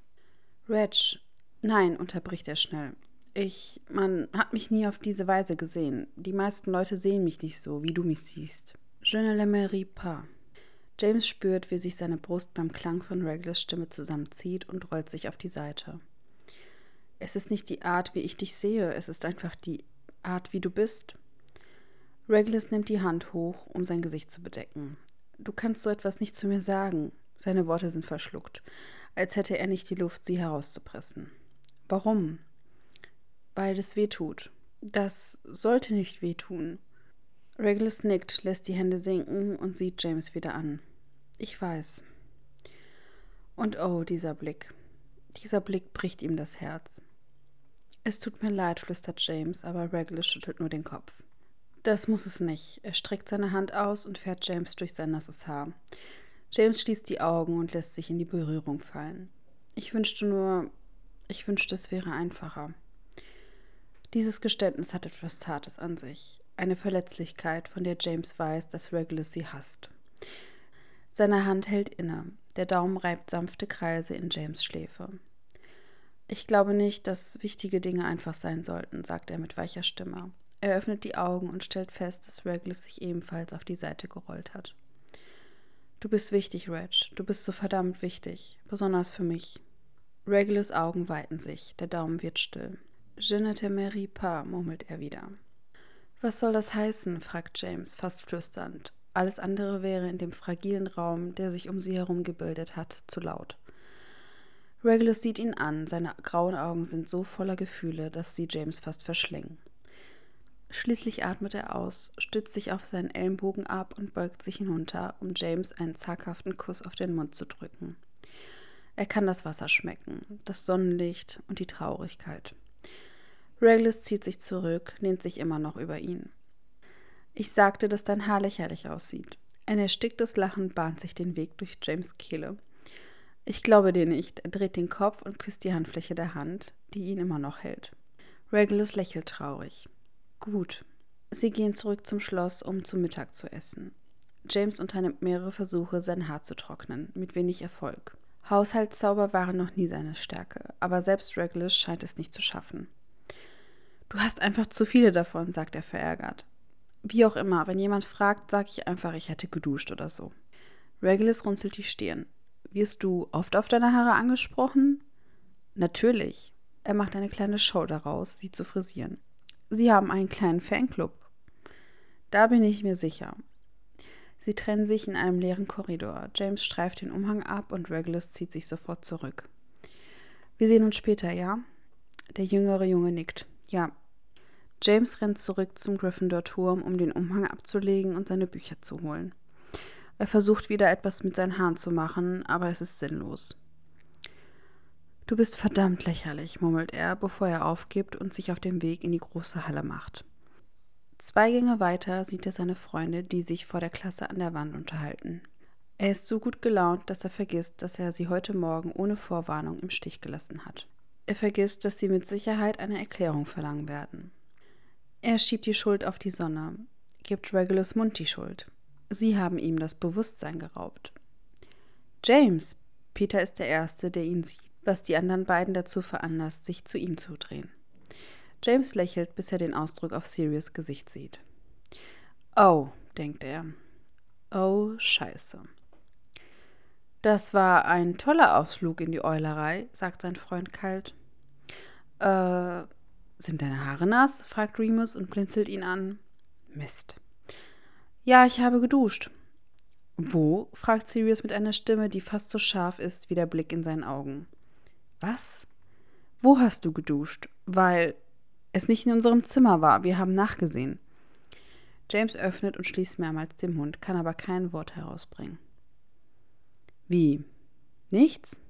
Reg, nein, unterbricht er schnell. Ich, man hat mich nie auf diese Weise gesehen. Die meisten Leute sehen mich nicht so, wie du mich siehst. Je ne l'aimerais pas. James spürt, wie sich seine Brust beim Klang von Regulus Stimme zusammenzieht und rollt sich auf die Seite. Es ist nicht die Art, wie ich dich sehe, es ist einfach die Art, wie du bist. Regulus nimmt die Hand hoch, um sein Gesicht zu bedecken. Du kannst so etwas nicht zu mir sagen. Seine Worte sind verschluckt, als hätte er nicht die Luft, sie herauszupressen. Warum? Weil es weh tut. Das sollte nicht wehtun. Regulus nickt, lässt die Hände sinken und sieht James wieder an. Ich weiß. Und oh, dieser Blick. Dieser Blick bricht ihm das Herz. Es tut mir leid, flüstert James, aber Regulus schüttelt nur den Kopf. Das muss es nicht. Er streckt seine Hand aus und fährt James durch sein nasses Haar. James schließt die Augen und lässt sich in die Berührung fallen. Ich wünschte nur, ich wünschte, es wäre einfacher. Dieses Geständnis hat etwas Zartes an sich, eine Verletzlichkeit, von der James weiß, dass Regulus sie hasst. Seine Hand hält inne, der Daumen reibt sanfte Kreise in James Schläfe. Ich glaube nicht, dass wichtige Dinge einfach sein sollten, sagt er mit weicher Stimme. Er öffnet die Augen und stellt fest, dass Regulus sich ebenfalls auf die Seite gerollt hat. Du bist wichtig, Reg. Du bist so verdammt wichtig. Besonders für mich. Regulus Augen weiten sich. Der Daumen wird still. Je ne t'aimerais pas, murmelt er wieder. Was soll das heißen? fragt James, fast flüsternd. Alles andere wäre in dem fragilen Raum, der sich um sie herum gebildet hat, zu laut. Regulus sieht ihn an, seine grauen Augen sind so voller Gefühle, dass sie James fast verschlingen. Schließlich atmet er aus, stützt sich auf seinen Ellenbogen ab und beugt sich hinunter, um James einen zaghaften Kuss auf den Mund zu drücken. Er kann das Wasser schmecken, das Sonnenlicht und die Traurigkeit. Regulus zieht sich zurück, lehnt sich immer noch über ihn. Ich sagte, dass dein Haar lächerlich aussieht. Ein ersticktes Lachen bahnt sich den Weg durch James Kehle. Ich glaube dir nicht. Er dreht den Kopf und küsst die Handfläche der Hand, die ihn immer noch hält. Regulus lächelt traurig. Gut. Sie gehen zurück zum Schloss, um zu Mittag zu essen. James unternimmt mehrere Versuche, sein Haar zu trocknen, mit wenig Erfolg. Haushaltszauber waren noch nie seine Stärke, aber selbst Regulus scheint es nicht zu schaffen. Du hast einfach zu viele davon, sagt er verärgert. Wie auch immer, wenn jemand fragt, sage ich einfach, ich hätte geduscht oder so. Regulus runzelt die Stirn. Wirst du oft auf deine Haare angesprochen? Natürlich. Er macht eine kleine Show daraus, sie zu frisieren. Sie haben einen kleinen Fanclub. Da bin ich mir sicher. Sie trennen sich in einem leeren Korridor. James streift den Umhang ab und Regulus zieht sich sofort zurück. Wir sehen uns später, ja? Der jüngere Junge nickt. Ja. James rennt zurück zum Gryffindor-Turm, um den Umhang abzulegen und seine Bücher zu holen. Er versucht wieder etwas mit seinen Haaren zu machen, aber es ist sinnlos. Du bist verdammt lächerlich, murmelt er, bevor er aufgibt und sich auf den Weg in die große Halle macht. Zwei Gänge weiter sieht er seine Freunde, die sich vor der Klasse an der Wand unterhalten. Er ist so gut gelaunt, dass er vergisst, dass er sie heute Morgen ohne Vorwarnung im Stich gelassen hat. Er vergisst, dass sie mit Sicherheit eine Erklärung verlangen werden. Er schiebt die Schuld auf die Sonne, gibt Regulus Mund die Schuld. Sie haben ihm das Bewusstsein geraubt. James, Peter ist der Erste, der ihn sieht was die anderen beiden dazu veranlasst, sich zu ihm zu drehen. James lächelt, bis er den Ausdruck auf Sirius Gesicht sieht. Oh, denkt er. Oh, scheiße. Das war ein toller Ausflug in die Eulerei, sagt sein Freund kalt. Äh, sind deine Haare nass? fragt Remus und blinzelt ihn an. Mist. Ja, ich habe geduscht. Wo? fragt Sirius mit einer Stimme, die fast so scharf ist wie der Blick in seinen Augen. Was? Wo hast du geduscht? Weil es nicht in unserem Zimmer war. Wir haben nachgesehen. James öffnet und schließt mehrmals den Mund, kann aber kein Wort herausbringen. Wie? Nichts?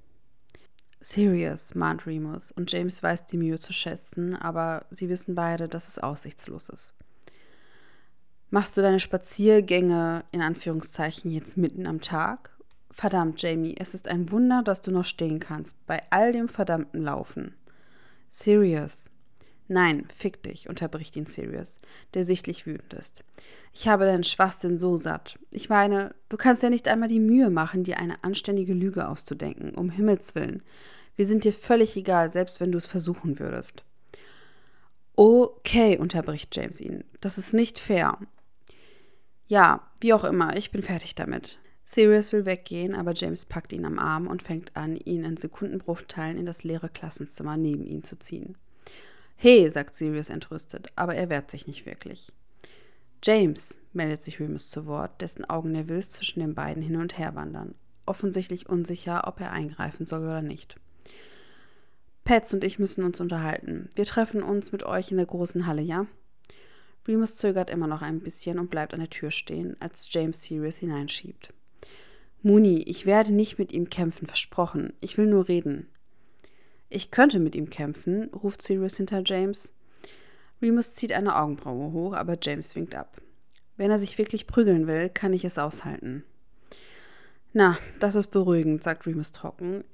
Serious, mahnt Remus, und James weiß die Mühe zu schätzen, aber sie wissen beide, dass es aussichtslos ist. Machst du deine Spaziergänge in Anführungszeichen jetzt mitten am Tag? Verdammt, Jamie, es ist ein Wunder, dass du noch stehen kannst, bei all dem verdammten Laufen. Sirius. Nein, fick dich, unterbricht ihn Sirius, der sichtlich wütend ist. Ich habe deinen Schwachsinn so satt. Ich meine, du kannst ja nicht einmal die Mühe machen, dir eine anständige Lüge auszudenken, um Himmels willen. Wir sind dir völlig egal, selbst wenn du es versuchen würdest. Okay, unterbricht James ihn. Das ist nicht fair. Ja, wie auch immer, ich bin fertig damit. Sirius will weggehen, aber James packt ihn am Arm und fängt an, ihn in Sekundenbruchteilen in das leere Klassenzimmer neben ihn zu ziehen. Hey, sagt Sirius entrüstet, aber er wehrt sich nicht wirklich. James, meldet sich Remus zu Wort, dessen Augen nervös zwischen den beiden hin und her wandern, offensichtlich unsicher, ob er eingreifen soll oder nicht. Pets und ich müssen uns unterhalten. Wir treffen uns mit euch in der großen Halle, ja? Remus zögert immer noch ein bisschen und bleibt an der Tür stehen, als James Sirius hineinschiebt. Muni, ich werde nicht mit ihm kämpfen, versprochen. Ich will nur reden. Ich könnte mit ihm kämpfen, ruft Sirius hinter James. Remus zieht eine Augenbraue hoch, aber James winkt ab. Wenn er sich wirklich prügeln will, kann ich es aushalten. Na, das ist beruhigend, sagt Remus trocken.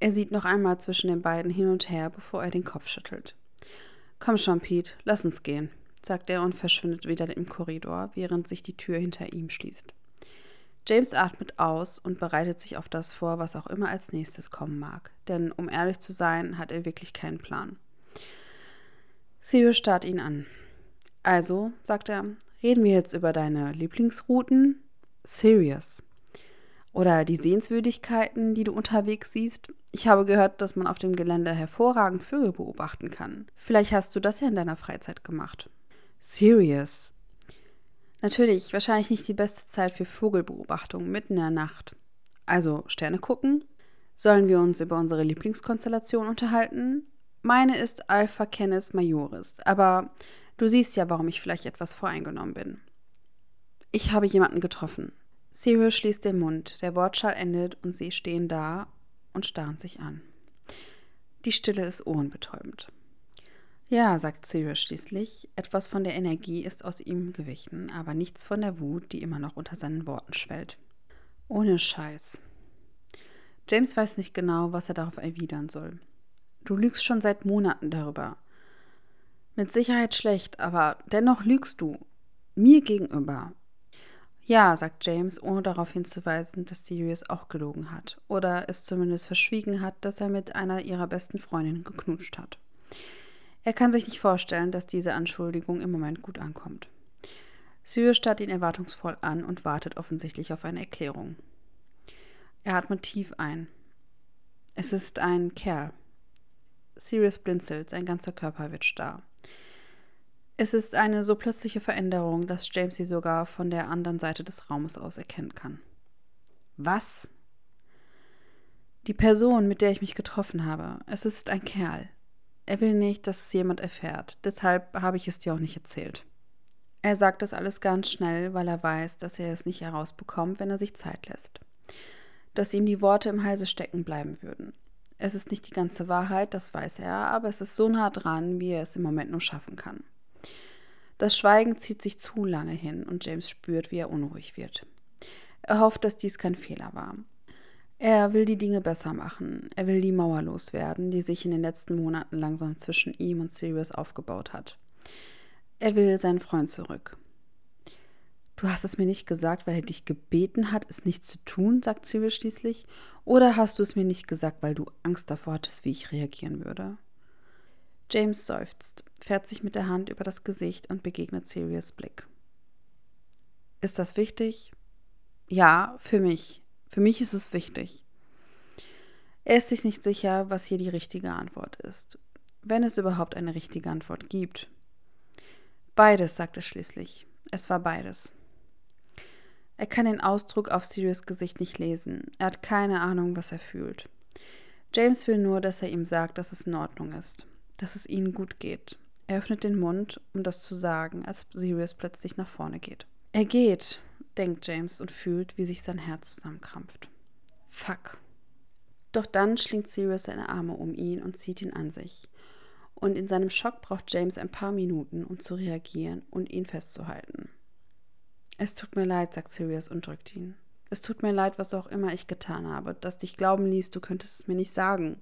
Er sieht noch einmal zwischen den beiden hin und her, bevor er den Kopf schüttelt. Komm schon, Pete, lass uns gehen, sagt er und verschwindet wieder im Korridor, während sich die Tür hinter ihm schließt. James atmet aus und bereitet sich auf das vor, was auch immer als nächstes kommen mag. Denn um ehrlich zu sein, hat er wirklich keinen Plan. Sirius starrt ihn an. Also, sagt er, reden wir jetzt über deine Lieblingsrouten? Sirius. Oder die Sehenswürdigkeiten, die du unterwegs siehst? Ich habe gehört, dass man auf dem Gelände hervorragend Vögel beobachten kann. Vielleicht hast du das ja in deiner Freizeit gemacht. Sirius, Natürlich, wahrscheinlich nicht die beste Zeit für Vogelbeobachtung mitten in der Nacht. Also Sterne gucken? Sollen wir uns über unsere Lieblingskonstellation unterhalten? Meine ist Alpha Canis Majoris, aber du siehst ja, warum ich vielleicht etwas voreingenommen bin. Ich habe jemanden getroffen. Cyril schließt den Mund, der Wortschall endet und sie stehen da und starren sich an. Die Stille ist ohrenbetäubend. Ja, sagt Sirius schließlich, etwas von der Energie ist aus ihm gewichen, aber nichts von der Wut, die immer noch unter seinen Worten schwellt. Ohne Scheiß. James weiß nicht genau, was er darauf erwidern soll. Du lügst schon seit Monaten darüber. Mit Sicherheit schlecht, aber dennoch lügst du. Mir gegenüber. Ja, sagt James, ohne darauf hinzuweisen, dass Sirius auch gelogen hat. Oder es zumindest verschwiegen hat, dass er mit einer ihrer besten Freundinnen geknutscht hat. Er kann sich nicht vorstellen, dass diese Anschuldigung im Moment gut ankommt. Sirius starrt ihn erwartungsvoll an und wartet offensichtlich auf eine Erklärung. Er atmet tief ein. Es ist ein Kerl. Sirius blinzelt, sein ganzer Körper wird starr. Es ist eine so plötzliche Veränderung, dass James sie sogar von der anderen Seite des Raumes aus erkennen kann. Was? Die Person, mit der ich mich getroffen habe. Es ist ein Kerl. Er will nicht, dass es jemand erfährt. Deshalb habe ich es dir auch nicht erzählt. Er sagt das alles ganz schnell, weil er weiß, dass er es nicht herausbekommt, wenn er sich Zeit lässt. Dass ihm die Worte im Halse stecken bleiben würden. Es ist nicht die ganze Wahrheit, das weiß er, aber es ist so nah dran, wie er es im Moment nur schaffen kann. Das Schweigen zieht sich zu lange hin und James spürt, wie er unruhig wird. Er hofft, dass dies kein Fehler war. Er will die Dinge besser machen. Er will die Mauer loswerden, die sich in den letzten Monaten langsam zwischen ihm und Sirius aufgebaut hat. Er will seinen Freund zurück. Du hast es mir nicht gesagt, weil er dich gebeten hat, es nicht zu tun, sagt Sirius schließlich. Oder hast du es mir nicht gesagt, weil du Angst davor hattest, wie ich reagieren würde? James seufzt, fährt sich mit der Hand über das Gesicht und begegnet Sirius Blick. Ist das wichtig? Ja, für mich. Für mich ist es wichtig. Er ist sich nicht sicher, was hier die richtige Antwort ist. Wenn es überhaupt eine richtige Antwort gibt. Beides, sagt er schließlich. Es war beides. Er kann den Ausdruck auf Sirius Gesicht nicht lesen. Er hat keine Ahnung, was er fühlt. James will nur, dass er ihm sagt, dass es in Ordnung ist dass es ihnen gut geht. Er öffnet den Mund, um das zu sagen, als Sirius plötzlich nach vorne geht. Er geht, denkt James und fühlt, wie sich sein Herz zusammenkrampft. Fuck. Doch dann schlingt Sirius seine Arme um ihn und zieht ihn an sich. Und in seinem Schock braucht James ein paar Minuten, um zu reagieren und ihn festzuhalten. Es tut mir leid, sagt Sirius und drückt ihn. Es tut mir leid, was auch immer ich getan habe, das dich glauben ließ, du könntest es mir nicht sagen.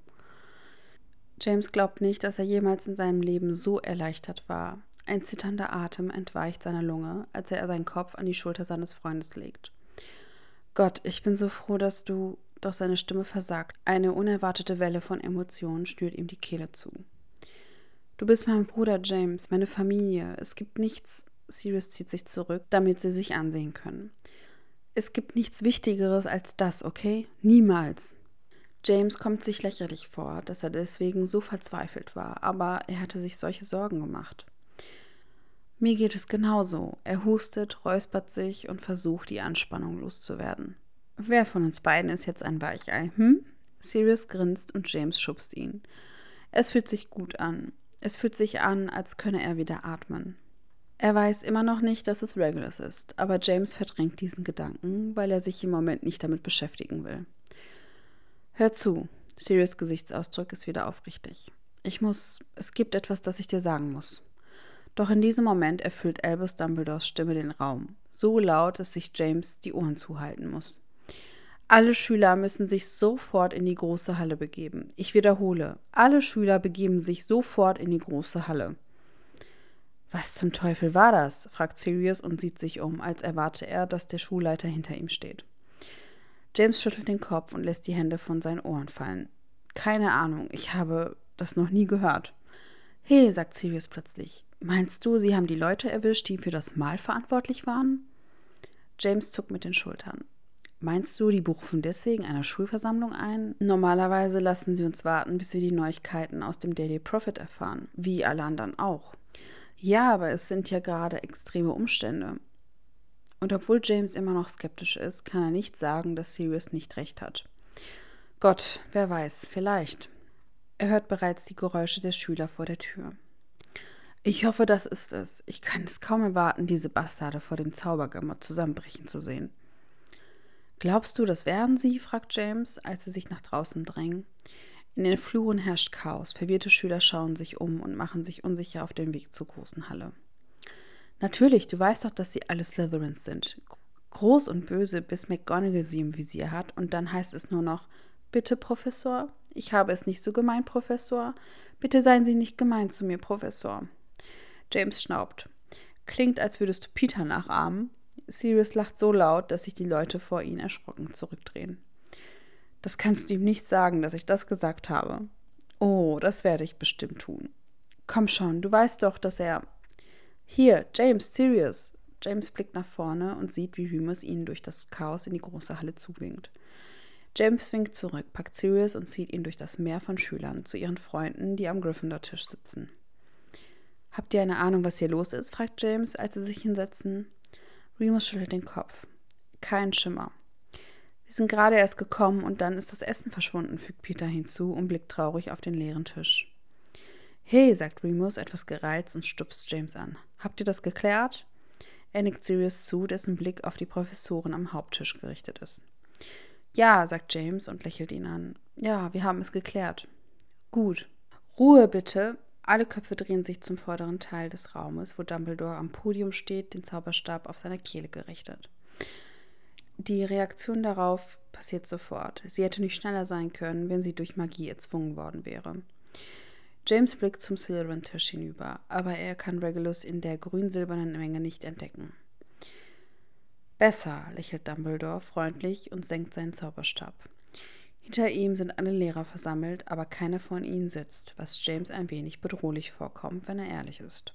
James glaubt nicht, dass er jemals in seinem Leben so erleichtert war. Ein zitternder Atem entweicht seiner Lunge, als er seinen Kopf an die Schulter seines Freundes legt. Gott, ich bin so froh, dass du. Doch seine Stimme versagt. Eine unerwartete Welle von Emotionen stört ihm die Kehle zu. Du bist mein Bruder James, meine Familie. Es gibt nichts. Sirius zieht sich zurück, damit sie sich ansehen können. Es gibt nichts Wichtigeres als das, okay? Niemals. James kommt sich lächerlich vor, dass er deswegen so verzweifelt war, aber er hatte sich solche Sorgen gemacht. Mir geht es genauso. Er hustet, räuspert sich und versucht, die Anspannung loszuwerden. Wer von uns beiden ist jetzt ein Weichei, hm? Sirius grinst und James schubst ihn. Es fühlt sich gut an. Es fühlt sich an, als könne er wieder atmen. Er weiß immer noch nicht, dass es Regulus ist, aber James verdrängt diesen Gedanken, weil er sich im Moment nicht damit beschäftigen will. Hör zu. Sirius Gesichtsausdruck ist wieder aufrichtig. Ich muss. Es gibt etwas, das ich dir sagen muss. Doch in diesem Moment erfüllt Albus Dumbledores Stimme den Raum. So laut, dass sich James die Ohren zuhalten muss. Alle Schüler müssen sich sofort in die große Halle begeben. Ich wiederhole, alle Schüler begeben sich sofort in die große Halle. Was zum Teufel war das? fragt Sirius und sieht sich um, als erwarte er, dass der Schulleiter hinter ihm steht. James schüttelt den Kopf und lässt die Hände von seinen Ohren fallen. Keine Ahnung, ich habe das noch nie gehört. Hey, sagt Sirius plötzlich. Meinst du, sie haben die Leute erwischt, die für das Mal verantwortlich waren? James zuckt mit den Schultern. Meinst du, die berufen deswegen eine Schulversammlung ein? Normalerweise lassen sie uns warten, bis wir die Neuigkeiten aus dem Daily Prophet erfahren, wie alle anderen auch. Ja, aber es sind ja gerade extreme Umstände. Und obwohl James immer noch skeptisch ist, kann er nicht sagen, dass Sirius nicht recht hat. Gott, wer weiß, vielleicht. Er hört bereits die Geräusche der Schüler vor der Tür. Ich hoffe, das ist es. Ich kann es kaum erwarten, diese Bastarde vor dem Zaubergamot zusammenbrechen zu sehen. Glaubst du, das wären sie? fragt James, als sie sich nach draußen drängen. In den Fluren herrscht Chaos. Verwirrte Schüler schauen sich um und machen sich unsicher auf den Weg zur großen Halle. Natürlich, du weißt doch, dass sie alle Slytherins sind. Groß und böse, bis McGonagall sie im Visier hat und dann heißt es nur noch: Bitte, Professor? Ich habe es nicht so gemeint, Professor. Bitte seien Sie nicht gemein zu mir, Professor. James schnaubt. Klingt, als würdest du Peter nachahmen. Sirius lacht so laut, dass sich die Leute vor ihnen erschrocken zurückdrehen. Das kannst du ihm nicht sagen, dass ich das gesagt habe. Oh, das werde ich bestimmt tun. Komm schon, du weißt doch, dass er. Hier, James, Sirius. James blickt nach vorne und sieht, wie Remus ihnen durch das Chaos in die große Halle zuwinkt. James winkt zurück, packt Sirius und zieht ihn durch das Meer von Schülern zu ihren Freunden, die am Gryffindor-Tisch sitzen. Habt ihr eine Ahnung, was hier los ist? fragt James, als sie sich hinsetzen. Remus schüttelt den Kopf. Kein Schimmer. Wir sind gerade erst gekommen und dann ist das Essen verschwunden, fügt Peter hinzu und blickt traurig auf den leeren Tisch. Hey, sagt Remus etwas gereizt und stupst James an. Habt ihr das geklärt? Er nickt Sirius zu, dessen Blick auf die Professorin am Haupttisch gerichtet ist. Ja, sagt James und lächelt ihn an. Ja, wir haben es geklärt. Gut. Ruhe bitte. Alle Köpfe drehen sich zum vorderen Teil des Raumes, wo Dumbledore am Podium steht, den Zauberstab auf seiner Kehle gerichtet. Die Reaktion darauf passiert sofort. Sie hätte nicht schneller sein können, wenn sie durch Magie erzwungen worden wäre. James blickt zum Slytherin-Tisch hinüber, aber er kann Regulus in der grün-silbernen Menge nicht entdecken. Besser, lächelt Dumbledore freundlich und senkt seinen Zauberstab. Hinter ihm sind alle Lehrer versammelt, aber keiner von ihnen sitzt, was James ein wenig bedrohlich vorkommt, wenn er ehrlich ist.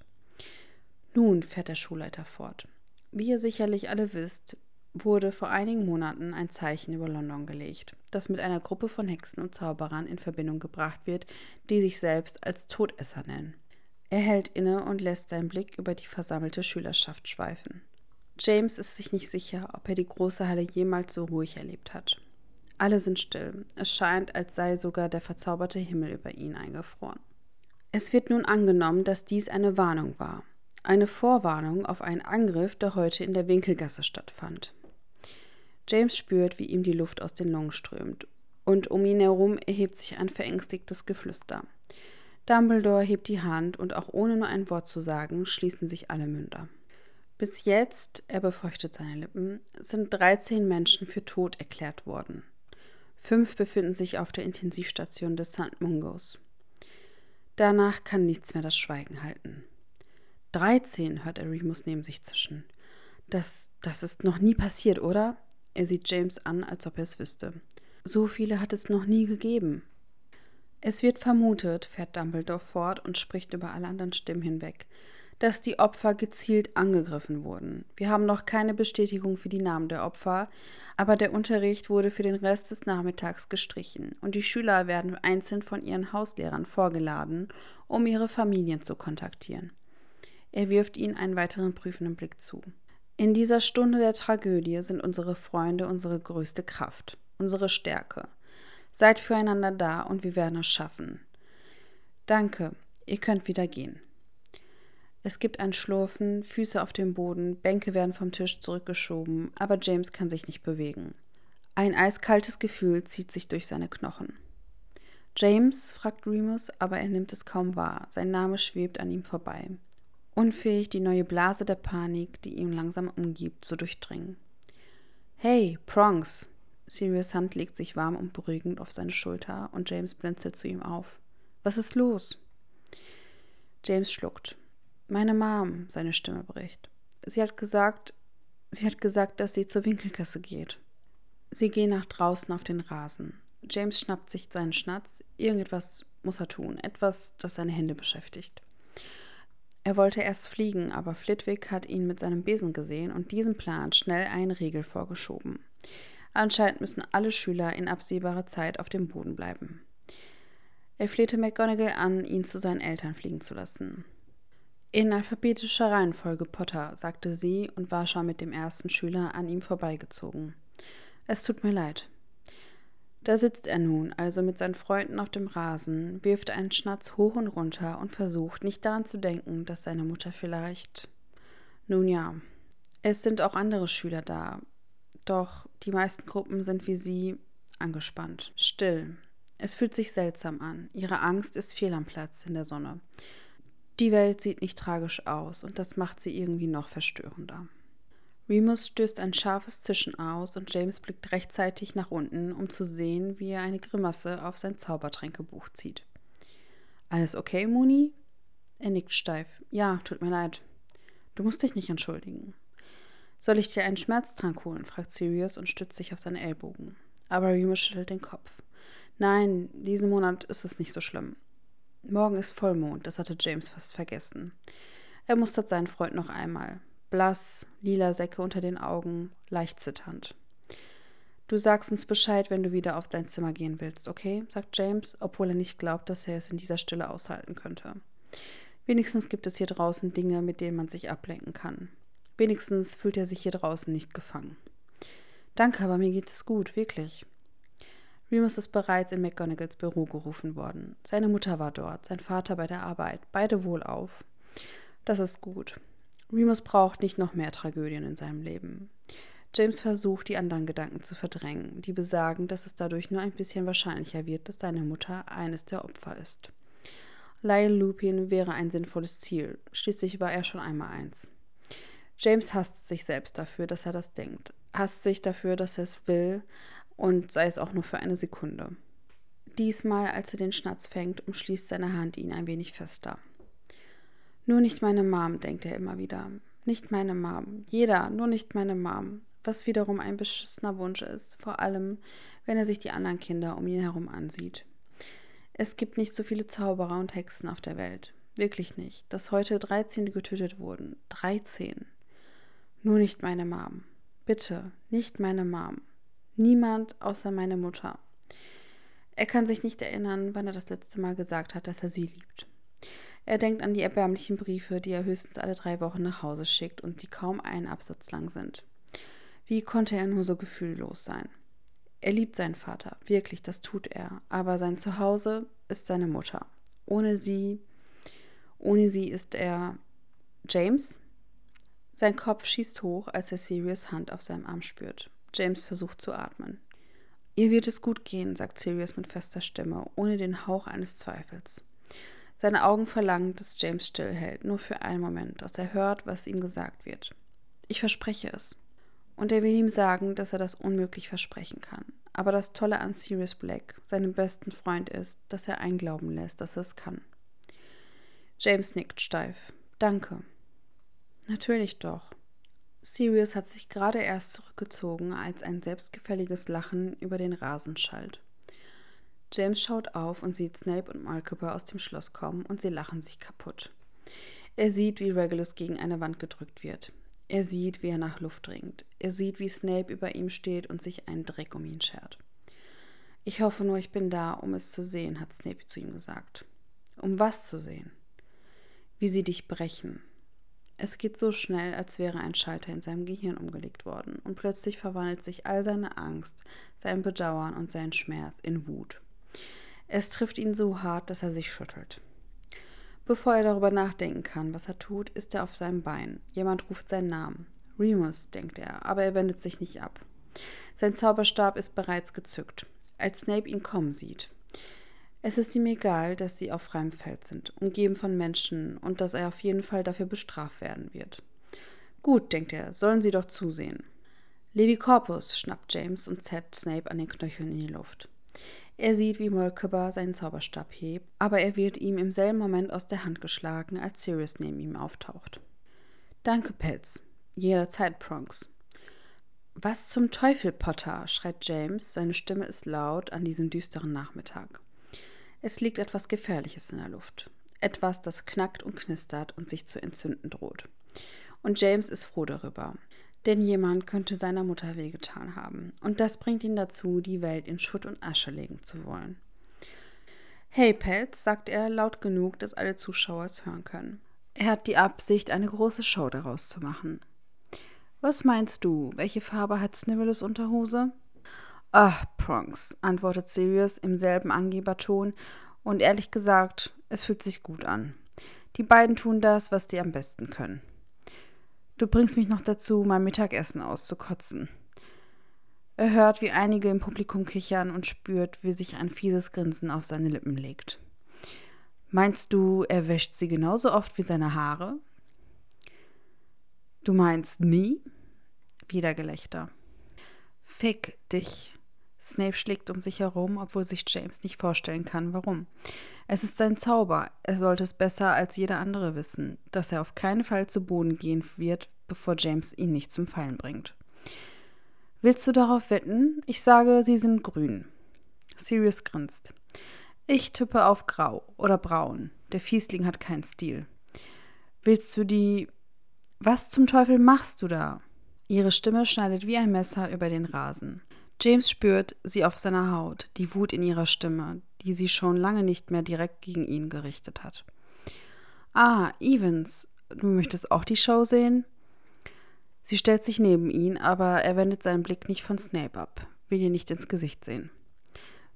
Nun, fährt der Schulleiter fort. Wie ihr sicherlich alle wisst, wurde vor einigen Monaten ein Zeichen über London gelegt, das mit einer Gruppe von Hexen und Zauberern in Verbindung gebracht wird, die sich selbst als Todesser nennen. Er hält inne und lässt seinen Blick über die versammelte Schülerschaft schweifen. James ist sich nicht sicher, ob er die große Halle jemals so ruhig erlebt hat. Alle sind still. Es scheint, als sei sogar der verzauberte Himmel über ihn eingefroren. Es wird nun angenommen, dass dies eine Warnung war. Eine Vorwarnung auf einen Angriff, der heute in der Winkelgasse stattfand. James spürt, wie ihm die Luft aus den Lungen strömt, und um ihn herum erhebt sich ein verängstigtes Geflüster. Dumbledore hebt die Hand und auch ohne nur ein Wort zu sagen, schließen sich alle Münder. Bis jetzt, er befeuchtet seine Lippen, sind 13 Menschen für tot erklärt worden. Fünf befinden sich auf der Intensivstation des St. Mungos. Danach kann nichts mehr das Schweigen halten. Dreizehn, hört er Remus neben sich zischen. Das, das ist noch nie passiert, oder? Er sieht James an, als ob er es wüsste. So viele hat es noch nie gegeben. Es wird vermutet, fährt Dumbledore fort und spricht über alle anderen Stimmen hinweg, dass die Opfer gezielt angegriffen wurden. Wir haben noch keine Bestätigung für die Namen der Opfer, aber der Unterricht wurde für den Rest des Nachmittags gestrichen und die Schüler werden einzeln von ihren Hauslehrern vorgeladen, um ihre Familien zu kontaktieren. Er wirft ihnen einen weiteren prüfenden Blick zu. In dieser Stunde der Tragödie sind unsere Freunde unsere größte Kraft, unsere Stärke. Seid füreinander da und wir werden es schaffen. Danke, ihr könnt wieder gehen. Es gibt ein Schlurfen, Füße auf dem Boden, Bänke werden vom Tisch zurückgeschoben, aber James kann sich nicht bewegen. Ein eiskaltes Gefühl zieht sich durch seine Knochen. James, fragt Remus, aber er nimmt es kaum wahr. Sein Name schwebt an ihm vorbei. Unfähig, die neue Blase der Panik, die ihn langsam umgibt, zu durchdringen. Hey, Prongs! Sirius Hand legt sich warm und beruhigend auf seine Schulter und James blinzelt zu ihm auf. Was ist los? James schluckt. Meine Mom, seine Stimme bricht. Sie hat gesagt, sie hat gesagt, dass sie zur Winkelkasse geht. Sie gehen nach draußen auf den Rasen. James schnappt sich seinen Schnatz. Irgendetwas muss er tun. Etwas, das seine Hände beschäftigt. Er wollte erst fliegen, aber Flitwick hat ihn mit seinem Besen gesehen und diesem Plan schnell einen Riegel vorgeschoben. Anscheinend müssen alle Schüler in absehbarer Zeit auf dem Boden bleiben. Er flehte McGonagall an, ihn zu seinen Eltern fliegen zu lassen. In alphabetischer Reihenfolge, Potter, sagte sie und war schon mit dem ersten Schüler an ihm vorbeigezogen. Es tut mir leid. Da sitzt er nun, also mit seinen Freunden auf dem Rasen, wirft einen Schnatz hoch und runter und versucht, nicht daran zu denken, dass seine Mutter vielleicht. Nun ja, es sind auch andere Schüler da. Doch die meisten Gruppen sind wie sie angespannt, still. Es fühlt sich seltsam an. Ihre Angst ist fehl am Platz in der Sonne. Die Welt sieht nicht tragisch aus und das macht sie irgendwie noch verstörender. Remus stößt ein scharfes Zischen aus und James blickt rechtzeitig nach unten, um zu sehen, wie er eine Grimasse auf sein Zaubertränkebuch zieht. Alles okay, Mooney? Er nickt steif. Ja, tut mir leid. Du musst dich nicht entschuldigen. Soll ich dir einen Schmerztrank holen? fragt Sirius und stützt sich auf seine Ellbogen. Aber Remus schüttelt den Kopf. Nein, diesen Monat ist es nicht so schlimm. Morgen ist Vollmond, das hatte James fast vergessen. Er mustert seinen Freund noch einmal. Blass, lila Säcke unter den Augen, leicht zitternd. Du sagst uns Bescheid, wenn du wieder auf dein Zimmer gehen willst, okay? sagt James, obwohl er nicht glaubt, dass er es in dieser Stille aushalten könnte. Wenigstens gibt es hier draußen Dinge, mit denen man sich ablenken kann. Wenigstens fühlt er sich hier draußen nicht gefangen. Danke, aber mir geht es gut, wirklich. Remus ist bereits in McGonagalls Büro gerufen worden. Seine Mutter war dort, sein Vater bei der Arbeit, beide wohlauf. Das ist gut. Remus braucht nicht noch mehr Tragödien in seinem Leben. James versucht, die anderen Gedanken zu verdrängen, die besagen, dass es dadurch nur ein bisschen wahrscheinlicher wird, dass seine Mutter eines der Opfer ist. Lyle Lupin wäre ein sinnvolles Ziel, schließlich war er schon einmal eins. James hasst sich selbst dafür, dass er das denkt, hasst sich dafür, dass er es will, und sei es auch nur für eine Sekunde. Diesmal, als er den Schnatz fängt, umschließt seine Hand ihn ein wenig fester. Nur nicht meine Mom, denkt er immer wieder. Nicht meine Mom. Jeder, nur nicht meine Mom. Was wiederum ein beschissener Wunsch ist, vor allem, wenn er sich die anderen Kinder um ihn herum ansieht. Es gibt nicht so viele Zauberer und Hexen auf der Welt. Wirklich nicht. Dass heute 13 getötet wurden. 13. Nur nicht meine Mom. Bitte, nicht meine Mom. Niemand außer meine Mutter. Er kann sich nicht erinnern, wann er das letzte Mal gesagt hat, dass er sie liebt. Er denkt an die erbärmlichen Briefe, die er höchstens alle drei Wochen nach Hause schickt und die kaum einen Absatz lang sind. Wie konnte er nur so gefühllos sein? Er liebt seinen Vater, wirklich, das tut er, aber sein Zuhause ist seine Mutter. Ohne sie, ohne sie ist er James? Sein Kopf schießt hoch, als er Sirius Hand auf seinem Arm spürt. James versucht zu atmen. Ihr wird es gut gehen, sagt Sirius mit fester Stimme, ohne den Hauch eines Zweifels. Seine Augen verlangen, dass James stillhält, nur für einen Moment, dass er hört, was ihm gesagt wird. Ich verspreche es. Und er will ihm sagen, dass er das unmöglich versprechen kann. Aber das Tolle an Sirius Black, seinem besten Freund, ist, dass er einglauben lässt, dass er es kann. James nickt steif. Danke. Natürlich doch. Sirius hat sich gerade erst zurückgezogen, als ein selbstgefälliges Lachen über den Rasen schallt. James schaut auf und sieht Snape und Malkaber aus dem Schloss kommen und sie lachen sich kaputt. Er sieht, wie Regulus gegen eine Wand gedrückt wird. Er sieht, wie er nach Luft dringt. Er sieht, wie Snape über ihm steht und sich einen Dreck um ihn schert. Ich hoffe nur, ich bin da, um es zu sehen, hat Snape zu ihm gesagt. Um was zu sehen? Wie sie dich brechen, es geht so schnell, als wäre ein Schalter in seinem Gehirn umgelegt worden, und plötzlich verwandelt sich all seine Angst, sein Bedauern und sein Schmerz in Wut. Es trifft ihn so hart, dass er sich schüttelt. Bevor er darüber nachdenken kann, was er tut, ist er auf seinem Bein. Jemand ruft seinen Namen. Remus, denkt er, aber er wendet sich nicht ab. Sein Zauberstab ist bereits gezückt, als Snape ihn kommen sieht. Es ist ihm egal, dass sie auf freiem Feld sind, umgeben von Menschen und dass er auf jeden Fall dafür bestraft werden wird. Gut, denkt er, sollen sie doch zusehen. Levi Corpus, schnappt James und zerrt Snape an den Knöcheln in die Luft. Er sieht, wie Molkeba seinen Zauberstab hebt, aber er wird ihm im selben Moment aus der Hand geschlagen, als Sirius neben ihm auftaucht. Danke, Pelz. Jederzeit, Prongs. Was zum Teufel, Potter? schreit James, seine Stimme ist laut an diesem düsteren Nachmittag. Es liegt etwas Gefährliches in der Luft. Etwas, das knackt und knistert und sich zu entzünden droht. Und James ist froh darüber. Denn jemand könnte seiner Mutter wehgetan haben. Und das bringt ihn dazu, die Welt in Schutt und Asche legen zu wollen. Hey, Pelz, sagt er laut genug, dass alle Zuschauer es hören können. Er hat die Absicht, eine große Show daraus zu machen. Was meinst du? Welche Farbe hat Snivellus Unterhose? Ach, Prongs, antwortet Sirius im selben Angeberton, und ehrlich gesagt, es fühlt sich gut an. Die beiden tun das, was die am besten können. Du bringst mich noch dazu, mein Mittagessen auszukotzen. Er hört, wie einige im Publikum kichern und spürt, wie sich ein fieses Grinsen auf seine Lippen legt. Meinst du, er wäscht sie genauso oft wie seine Haare? Du meinst nie? Wieder Gelächter. Fick dich. Snape schlägt um sich herum, obwohl sich James nicht vorstellen kann, warum. Es ist sein Zauber. Er sollte es besser als jeder andere wissen, dass er auf keinen Fall zu Boden gehen wird, bevor James ihn nicht zum Fallen bringt. Willst du darauf wetten? Ich sage, sie sind grün. Sirius grinst. Ich tippe auf grau oder braun. Der Fiesling hat keinen Stil. Willst du die. Was zum Teufel machst du da? Ihre Stimme schneidet wie ein Messer über den Rasen. James spürt sie auf seiner Haut, die Wut in ihrer Stimme, die sie schon lange nicht mehr direkt gegen ihn gerichtet hat. Ah, Evans, du möchtest auch die Show sehen? Sie stellt sich neben ihn, aber er wendet seinen Blick nicht von Snape ab, will ihr nicht ins Gesicht sehen.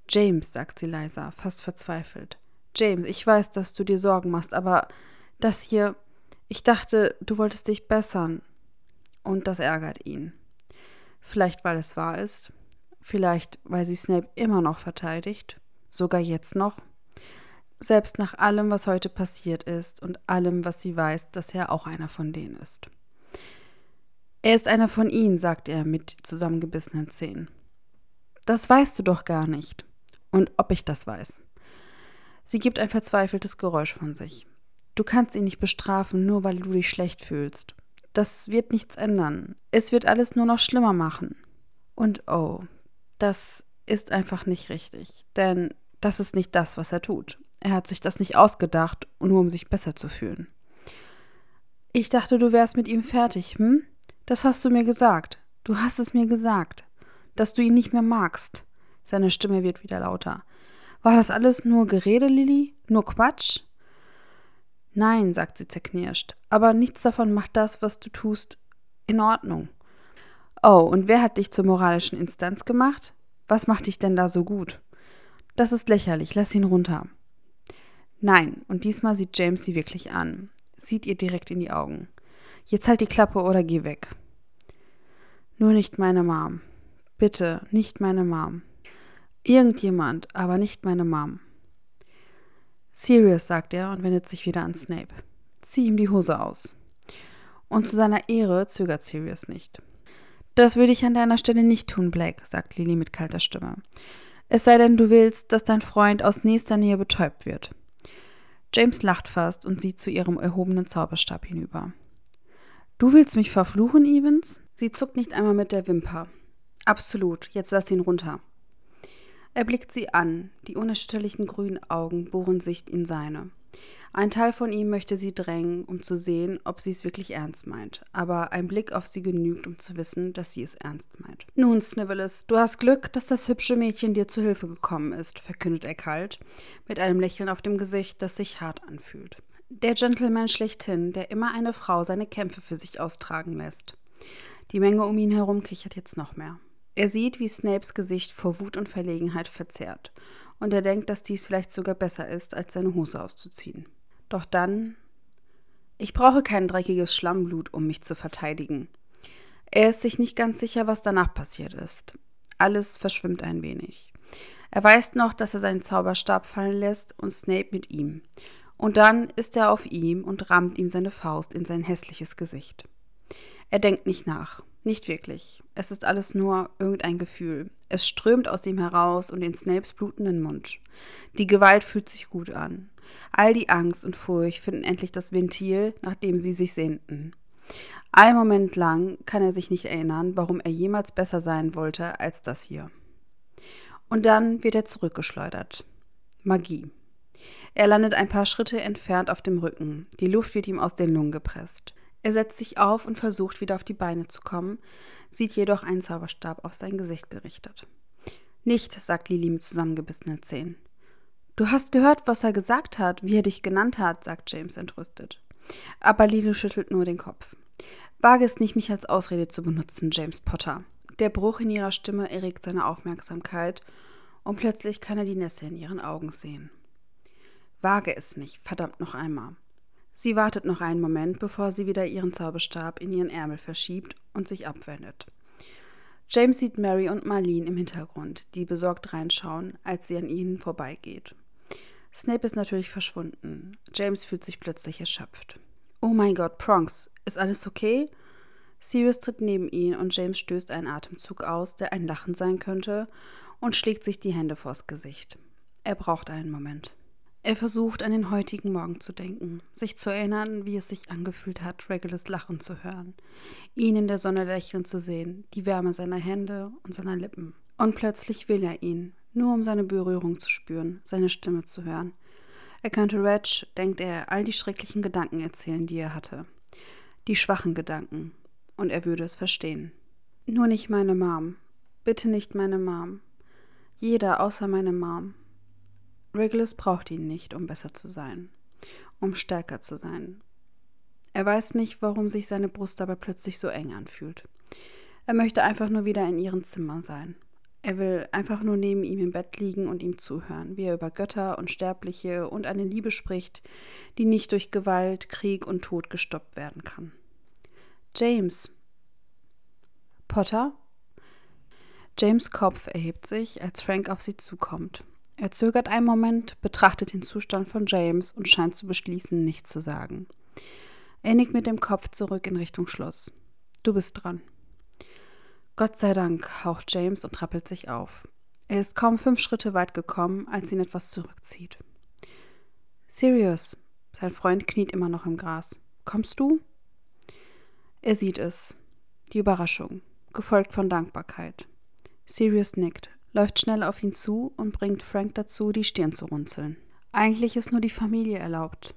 James, sagt sie leiser, fast verzweifelt. James, ich weiß, dass du dir Sorgen machst, aber das hier. Ich dachte, du wolltest dich bessern. Und das ärgert ihn. Vielleicht, weil es wahr ist. Vielleicht, weil sie Snape immer noch verteidigt. Sogar jetzt noch. Selbst nach allem, was heute passiert ist und allem, was sie weiß, dass er auch einer von denen ist. Er ist einer von ihnen, sagt er mit zusammengebissenen Zähnen. Das weißt du doch gar nicht. Und ob ich das weiß. Sie gibt ein verzweifeltes Geräusch von sich. Du kannst ihn nicht bestrafen, nur weil du dich schlecht fühlst. Das wird nichts ändern. Es wird alles nur noch schlimmer machen. Und oh, das ist einfach nicht richtig. Denn das ist nicht das, was er tut. Er hat sich das nicht ausgedacht, nur um sich besser zu fühlen. Ich dachte, du wärst mit ihm fertig, hm? Das hast du mir gesagt. Du hast es mir gesagt. Dass du ihn nicht mehr magst. Seine Stimme wird wieder lauter. War das alles nur Gerede, Lilly? Nur Quatsch? Nein, sagt sie zerknirscht, aber nichts davon macht das, was du tust, in Ordnung. Oh, und wer hat dich zur moralischen Instanz gemacht? Was macht dich denn da so gut? Das ist lächerlich, lass ihn runter. Nein, und diesmal sieht James sie wirklich an, sieht ihr direkt in die Augen. Jetzt halt die Klappe oder geh weg. Nur nicht meine Mom. Bitte, nicht meine Mom. Irgendjemand, aber nicht meine Mom. Sirius, sagt er und wendet sich wieder an Snape. Zieh ihm die Hose aus. Und zu seiner Ehre zögert Sirius nicht. Das würde ich an deiner Stelle nicht tun, Blake, sagt Lily mit kalter Stimme. Es sei denn, du willst, dass dein Freund aus nächster Nähe betäubt wird. James lacht fast und sieht zu ihrem erhobenen Zauberstab hinüber. Du willst mich verfluchen, Evans? Sie zuckt nicht einmal mit der Wimper. Absolut, jetzt lass ihn runter. Er blickt sie an, die unerschütterlichen grünen Augen bohren sich in seine. Ein Teil von ihm möchte sie drängen, um zu sehen, ob sie es wirklich ernst meint, aber ein Blick auf sie genügt, um zu wissen, dass sie es ernst meint. Nun, Snivellus, du hast Glück, dass das hübsche Mädchen dir zu Hilfe gekommen ist, verkündet er kalt, mit einem Lächeln auf dem Gesicht, das sich hart anfühlt. Der Gentleman schlechthin, der immer eine Frau seine Kämpfe für sich austragen lässt. Die Menge um ihn herum kichert jetzt noch mehr. Er sieht, wie Snapes Gesicht vor Wut und Verlegenheit verzerrt, und er denkt, dass dies vielleicht sogar besser ist, als seine Hose auszuziehen. Doch dann. Ich brauche kein dreckiges Schlammblut, um mich zu verteidigen. Er ist sich nicht ganz sicher, was danach passiert ist. Alles verschwimmt ein wenig. Er weiß noch, dass er seinen Zauberstab fallen lässt und Snape mit ihm. Und dann ist er auf ihm und rammt ihm seine Faust in sein hässliches Gesicht. Er denkt nicht nach. Nicht wirklich. Es ist alles nur irgendein Gefühl. Es strömt aus ihm heraus und in Snapes blutenden Mund. Die Gewalt fühlt sich gut an. All die Angst und Furcht finden endlich das Ventil, nach dem sie sich sehnten. Ein Moment lang kann er sich nicht erinnern, warum er jemals besser sein wollte als das hier. Und dann wird er zurückgeschleudert. Magie. Er landet ein paar Schritte entfernt auf dem Rücken. Die Luft wird ihm aus den Lungen gepresst. Er setzt sich auf und versucht wieder auf die Beine zu kommen, sieht jedoch einen Zauberstab auf sein Gesicht gerichtet. Nicht, sagt Lili mit zusammengebissenen Zähnen. Du hast gehört, was er gesagt hat, wie er dich genannt hat, sagt James entrüstet. Aber Lili schüttelt nur den Kopf. Wage es nicht, mich als Ausrede zu benutzen, James Potter. Der Bruch in ihrer Stimme erregt seine Aufmerksamkeit und plötzlich kann er die Nässe in ihren Augen sehen. Wage es nicht, verdammt noch einmal. Sie wartet noch einen Moment, bevor sie wieder ihren Zauberstab in ihren Ärmel verschiebt und sich abwendet. James sieht Mary und Marlene im Hintergrund, die besorgt reinschauen, als sie an ihnen vorbeigeht. Snape ist natürlich verschwunden. James fühlt sich plötzlich erschöpft. Oh mein Gott, Prongs, ist alles okay? Sirius tritt neben ihn und James stößt einen Atemzug aus, der ein Lachen sein könnte, und schlägt sich die Hände vors Gesicht. Er braucht einen Moment. Er versucht, an den heutigen Morgen zu denken, sich zu erinnern, wie es sich angefühlt hat, Regulus lachen zu hören, ihn in der Sonne lächeln zu sehen, die Wärme seiner Hände und seiner Lippen. Und plötzlich will er ihn, nur um seine Berührung zu spüren, seine Stimme zu hören. Er könnte Reg, denkt er, all die schrecklichen Gedanken erzählen, die er hatte. Die schwachen Gedanken, und er würde es verstehen. Nur nicht meine Mom. Bitte nicht meine Mom. Jeder außer meine Mom. Regulus braucht ihn nicht, um besser zu sein, um stärker zu sein. Er weiß nicht, warum sich seine Brust dabei plötzlich so eng anfühlt. Er möchte einfach nur wieder in ihrem Zimmer sein. Er will einfach nur neben ihm im Bett liegen und ihm zuhören, wie er über Götter und Sterbliche und eine Liebe spricht, die nicht durch Gewalt, Krieg und Tod gestoppt werden kann. James. Potter? James Kopf erhebt sich, als Frank auf sie zukommt. Er zögert einen Moment, betrachtet den Zustand von James und scheint zu beschließen, nichts zu sagen. Er nickt mit dem Kopf zurück in Richtung Schloss. Du bist dran. Gott sei Dank, haucht James und trappelt sich auf. Er ist kaum fünf Schritte weit gekommen, als ihn etwas zurückzieht. Sirius, sein Freund kniet immer noch im Gras. Kommst du? Er sieht es. Die Überraschung, gefolgt von Dankbarkeit. Sirius nickt, läuft schnell auf ihn zu und bringt Frank dazu, die Stirn zu runzeln. Eigentlich ist nur die Familie erlaubt.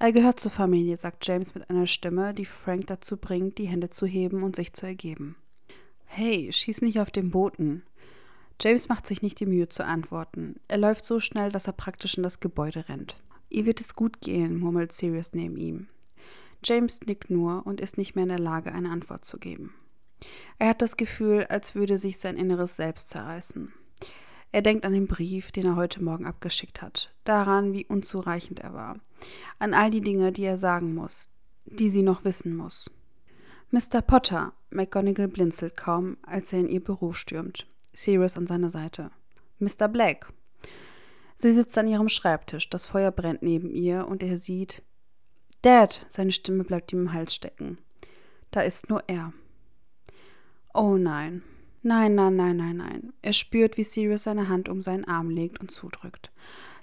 Er gehört zur Familie, sagt James mit einer Stimme, die Frank dazu bringt, die Hände zu heben und sich zu ergeben. Hey, schieß nicht auf den Boten. James macht sich nicht die Mühe zu antworten. Er läuft so schnell, dass er praktisch in das Gebäude rennt. Ihr wird es gut gehen, murmelt Sirius neben ihm. James nickt nur und ist nicht mehr in der Lage, eine Antwort zu geben. Er hat das Gefühl, als würde sich sein inneres Selbst zerreißen. Er denkt an den Brief, den er heute Morgen abgeschickt hat, daran, wie unzureichend er war, an all die Dinge, die er sagen muss, die sie noch wissen muss. Mr. Potter, McGonagall blinzelt kaum, als er in ihr Büro stürmt, Sirius an seiner Seite. Mr. Black. Sie sitzt an ihrem Schreibtisch, das Feuer brennt neben ihr und er sieht, Dad! Seine Stimme bleibt ihm im Hals stecken. Da ist nur er. Oh nein. Nein, nein, nein, nein, nein. Er spürt, wie Sirius seine Hand um seinen Arm legt und zudrückt.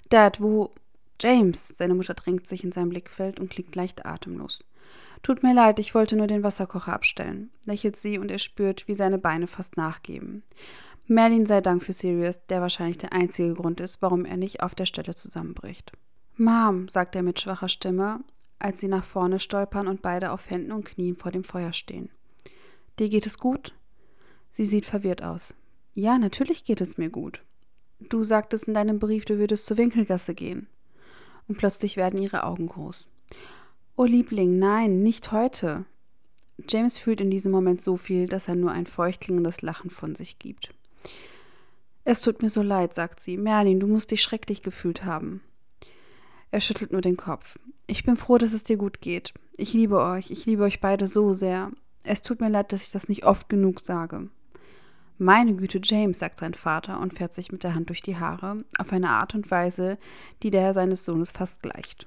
Dad, wo. James! Seine Mutter drängt sich in sein Blickfeld und klingt leicht atemlos. Tut mir leid, ich wollte nur den Wasserkocher abstellen, lächelt sie und er spürt, wie seine Beine fast nachgeben. Merlin sei Dank für Sirius, der wahrscheinlich der einzige Grund ist, warum er nicht auf der Stelle zusammenbricht. Mom, sagt er mit schwacher Stimme, als sie nach vorne stolpern und beide auf Händen und Knien vor dem Feuer stehen. Dir geht es gut? Sie sieht verwirrt aus. Ja, natürlich geht es mir gut. Du sagtest in deinem Brief, du würdest zur Winkelgasse gehen. Und plötzlich werden ihre Augen groß. Oh Liebling, nein, nicht heute. James fühlt in diesem Moment so viel, dass er nur ein feuchtklingendes Lachen von sich gibt. Es tut mir so leid, sagt sie. Merlin, du musst dich schrecklich gefühlt haben. Er schüttelt nur den Kopf. Ich bin froh, dass es dir gut geht. Ich liebe euch, ich liebe euch beide so sehr. Es tut mir leid, dass ich das nicht oft genug sage. Meine Güte, James, sagt sein Vater und fährt sich mit der Hand durch die Haare, auf eine Art und Weise, die der seines Sohnes fast gleicht.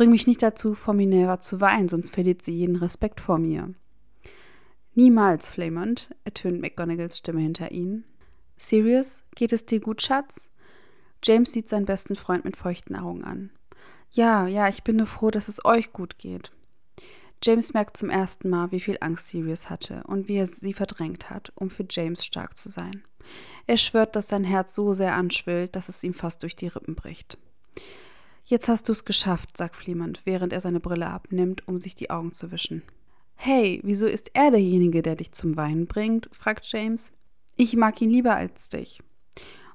Bring mich nicht dazu, vor Minerva zu weinen, sonst verliert sie jeden Respekt vor mir. Niemals, Flamond, ertönt McGonagalls Stimme hinter ihnen. Sirius, geht es dir gut, Schatz? James sieht seinen besten Freund mit feuchten Augen an. Ja, ja, ich bin nur froh, dass es euch gut geht. James merkt zum ersten Mal, wie viel Angst Sirius hatte und wie er sie verdrängt hat, um für James stark zu sein. Er schwört, dass sein Herz so sehr anschwillt, dass es ihm fast durch die Rippen bricht. Jetzt hast du es geschafft, sagt Fliemand, während er seine Brille abnimmt, um sich die Augen zu wischen. Hey, wieso ist er derjenige, der dich zum Weinen bringt? fragt James. Ich mag ihn lieber als dich.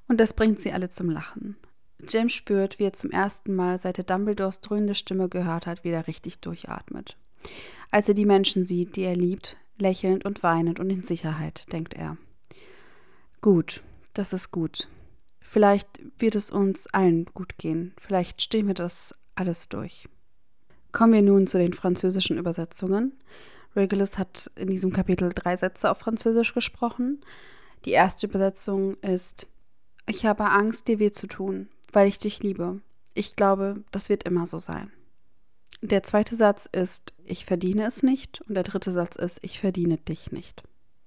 Und das bringt sie alle zum Lachen. James spürt, wie er zum ersten Mal, seit er Dumbledores dröhnende Stimme gehört hat, wieder richtig durchatmet. Als er die Menschen sieht, die er liebt, lächelnd und weinend und in Sicherheit, denkt er. Gut, das ist gut. Vielleicht wird es uns allen gut gehen. Vielleicht stehen wir das alles durch. Kommen wir nun zu den französischen Übersetzungen. Regulus hat in diesem Kapitel drei Sätze auf Französisch gesprochen. Die erste Übersetzung ist: Ich habe Angst, dir weh zu tun, weil ich dich liebe. Ich glaube, das wird immer so sein. Der zweite Satz ist: Ich verdiene es nicht. Und der dritte Satz ist: Ich verdiene dich nicht.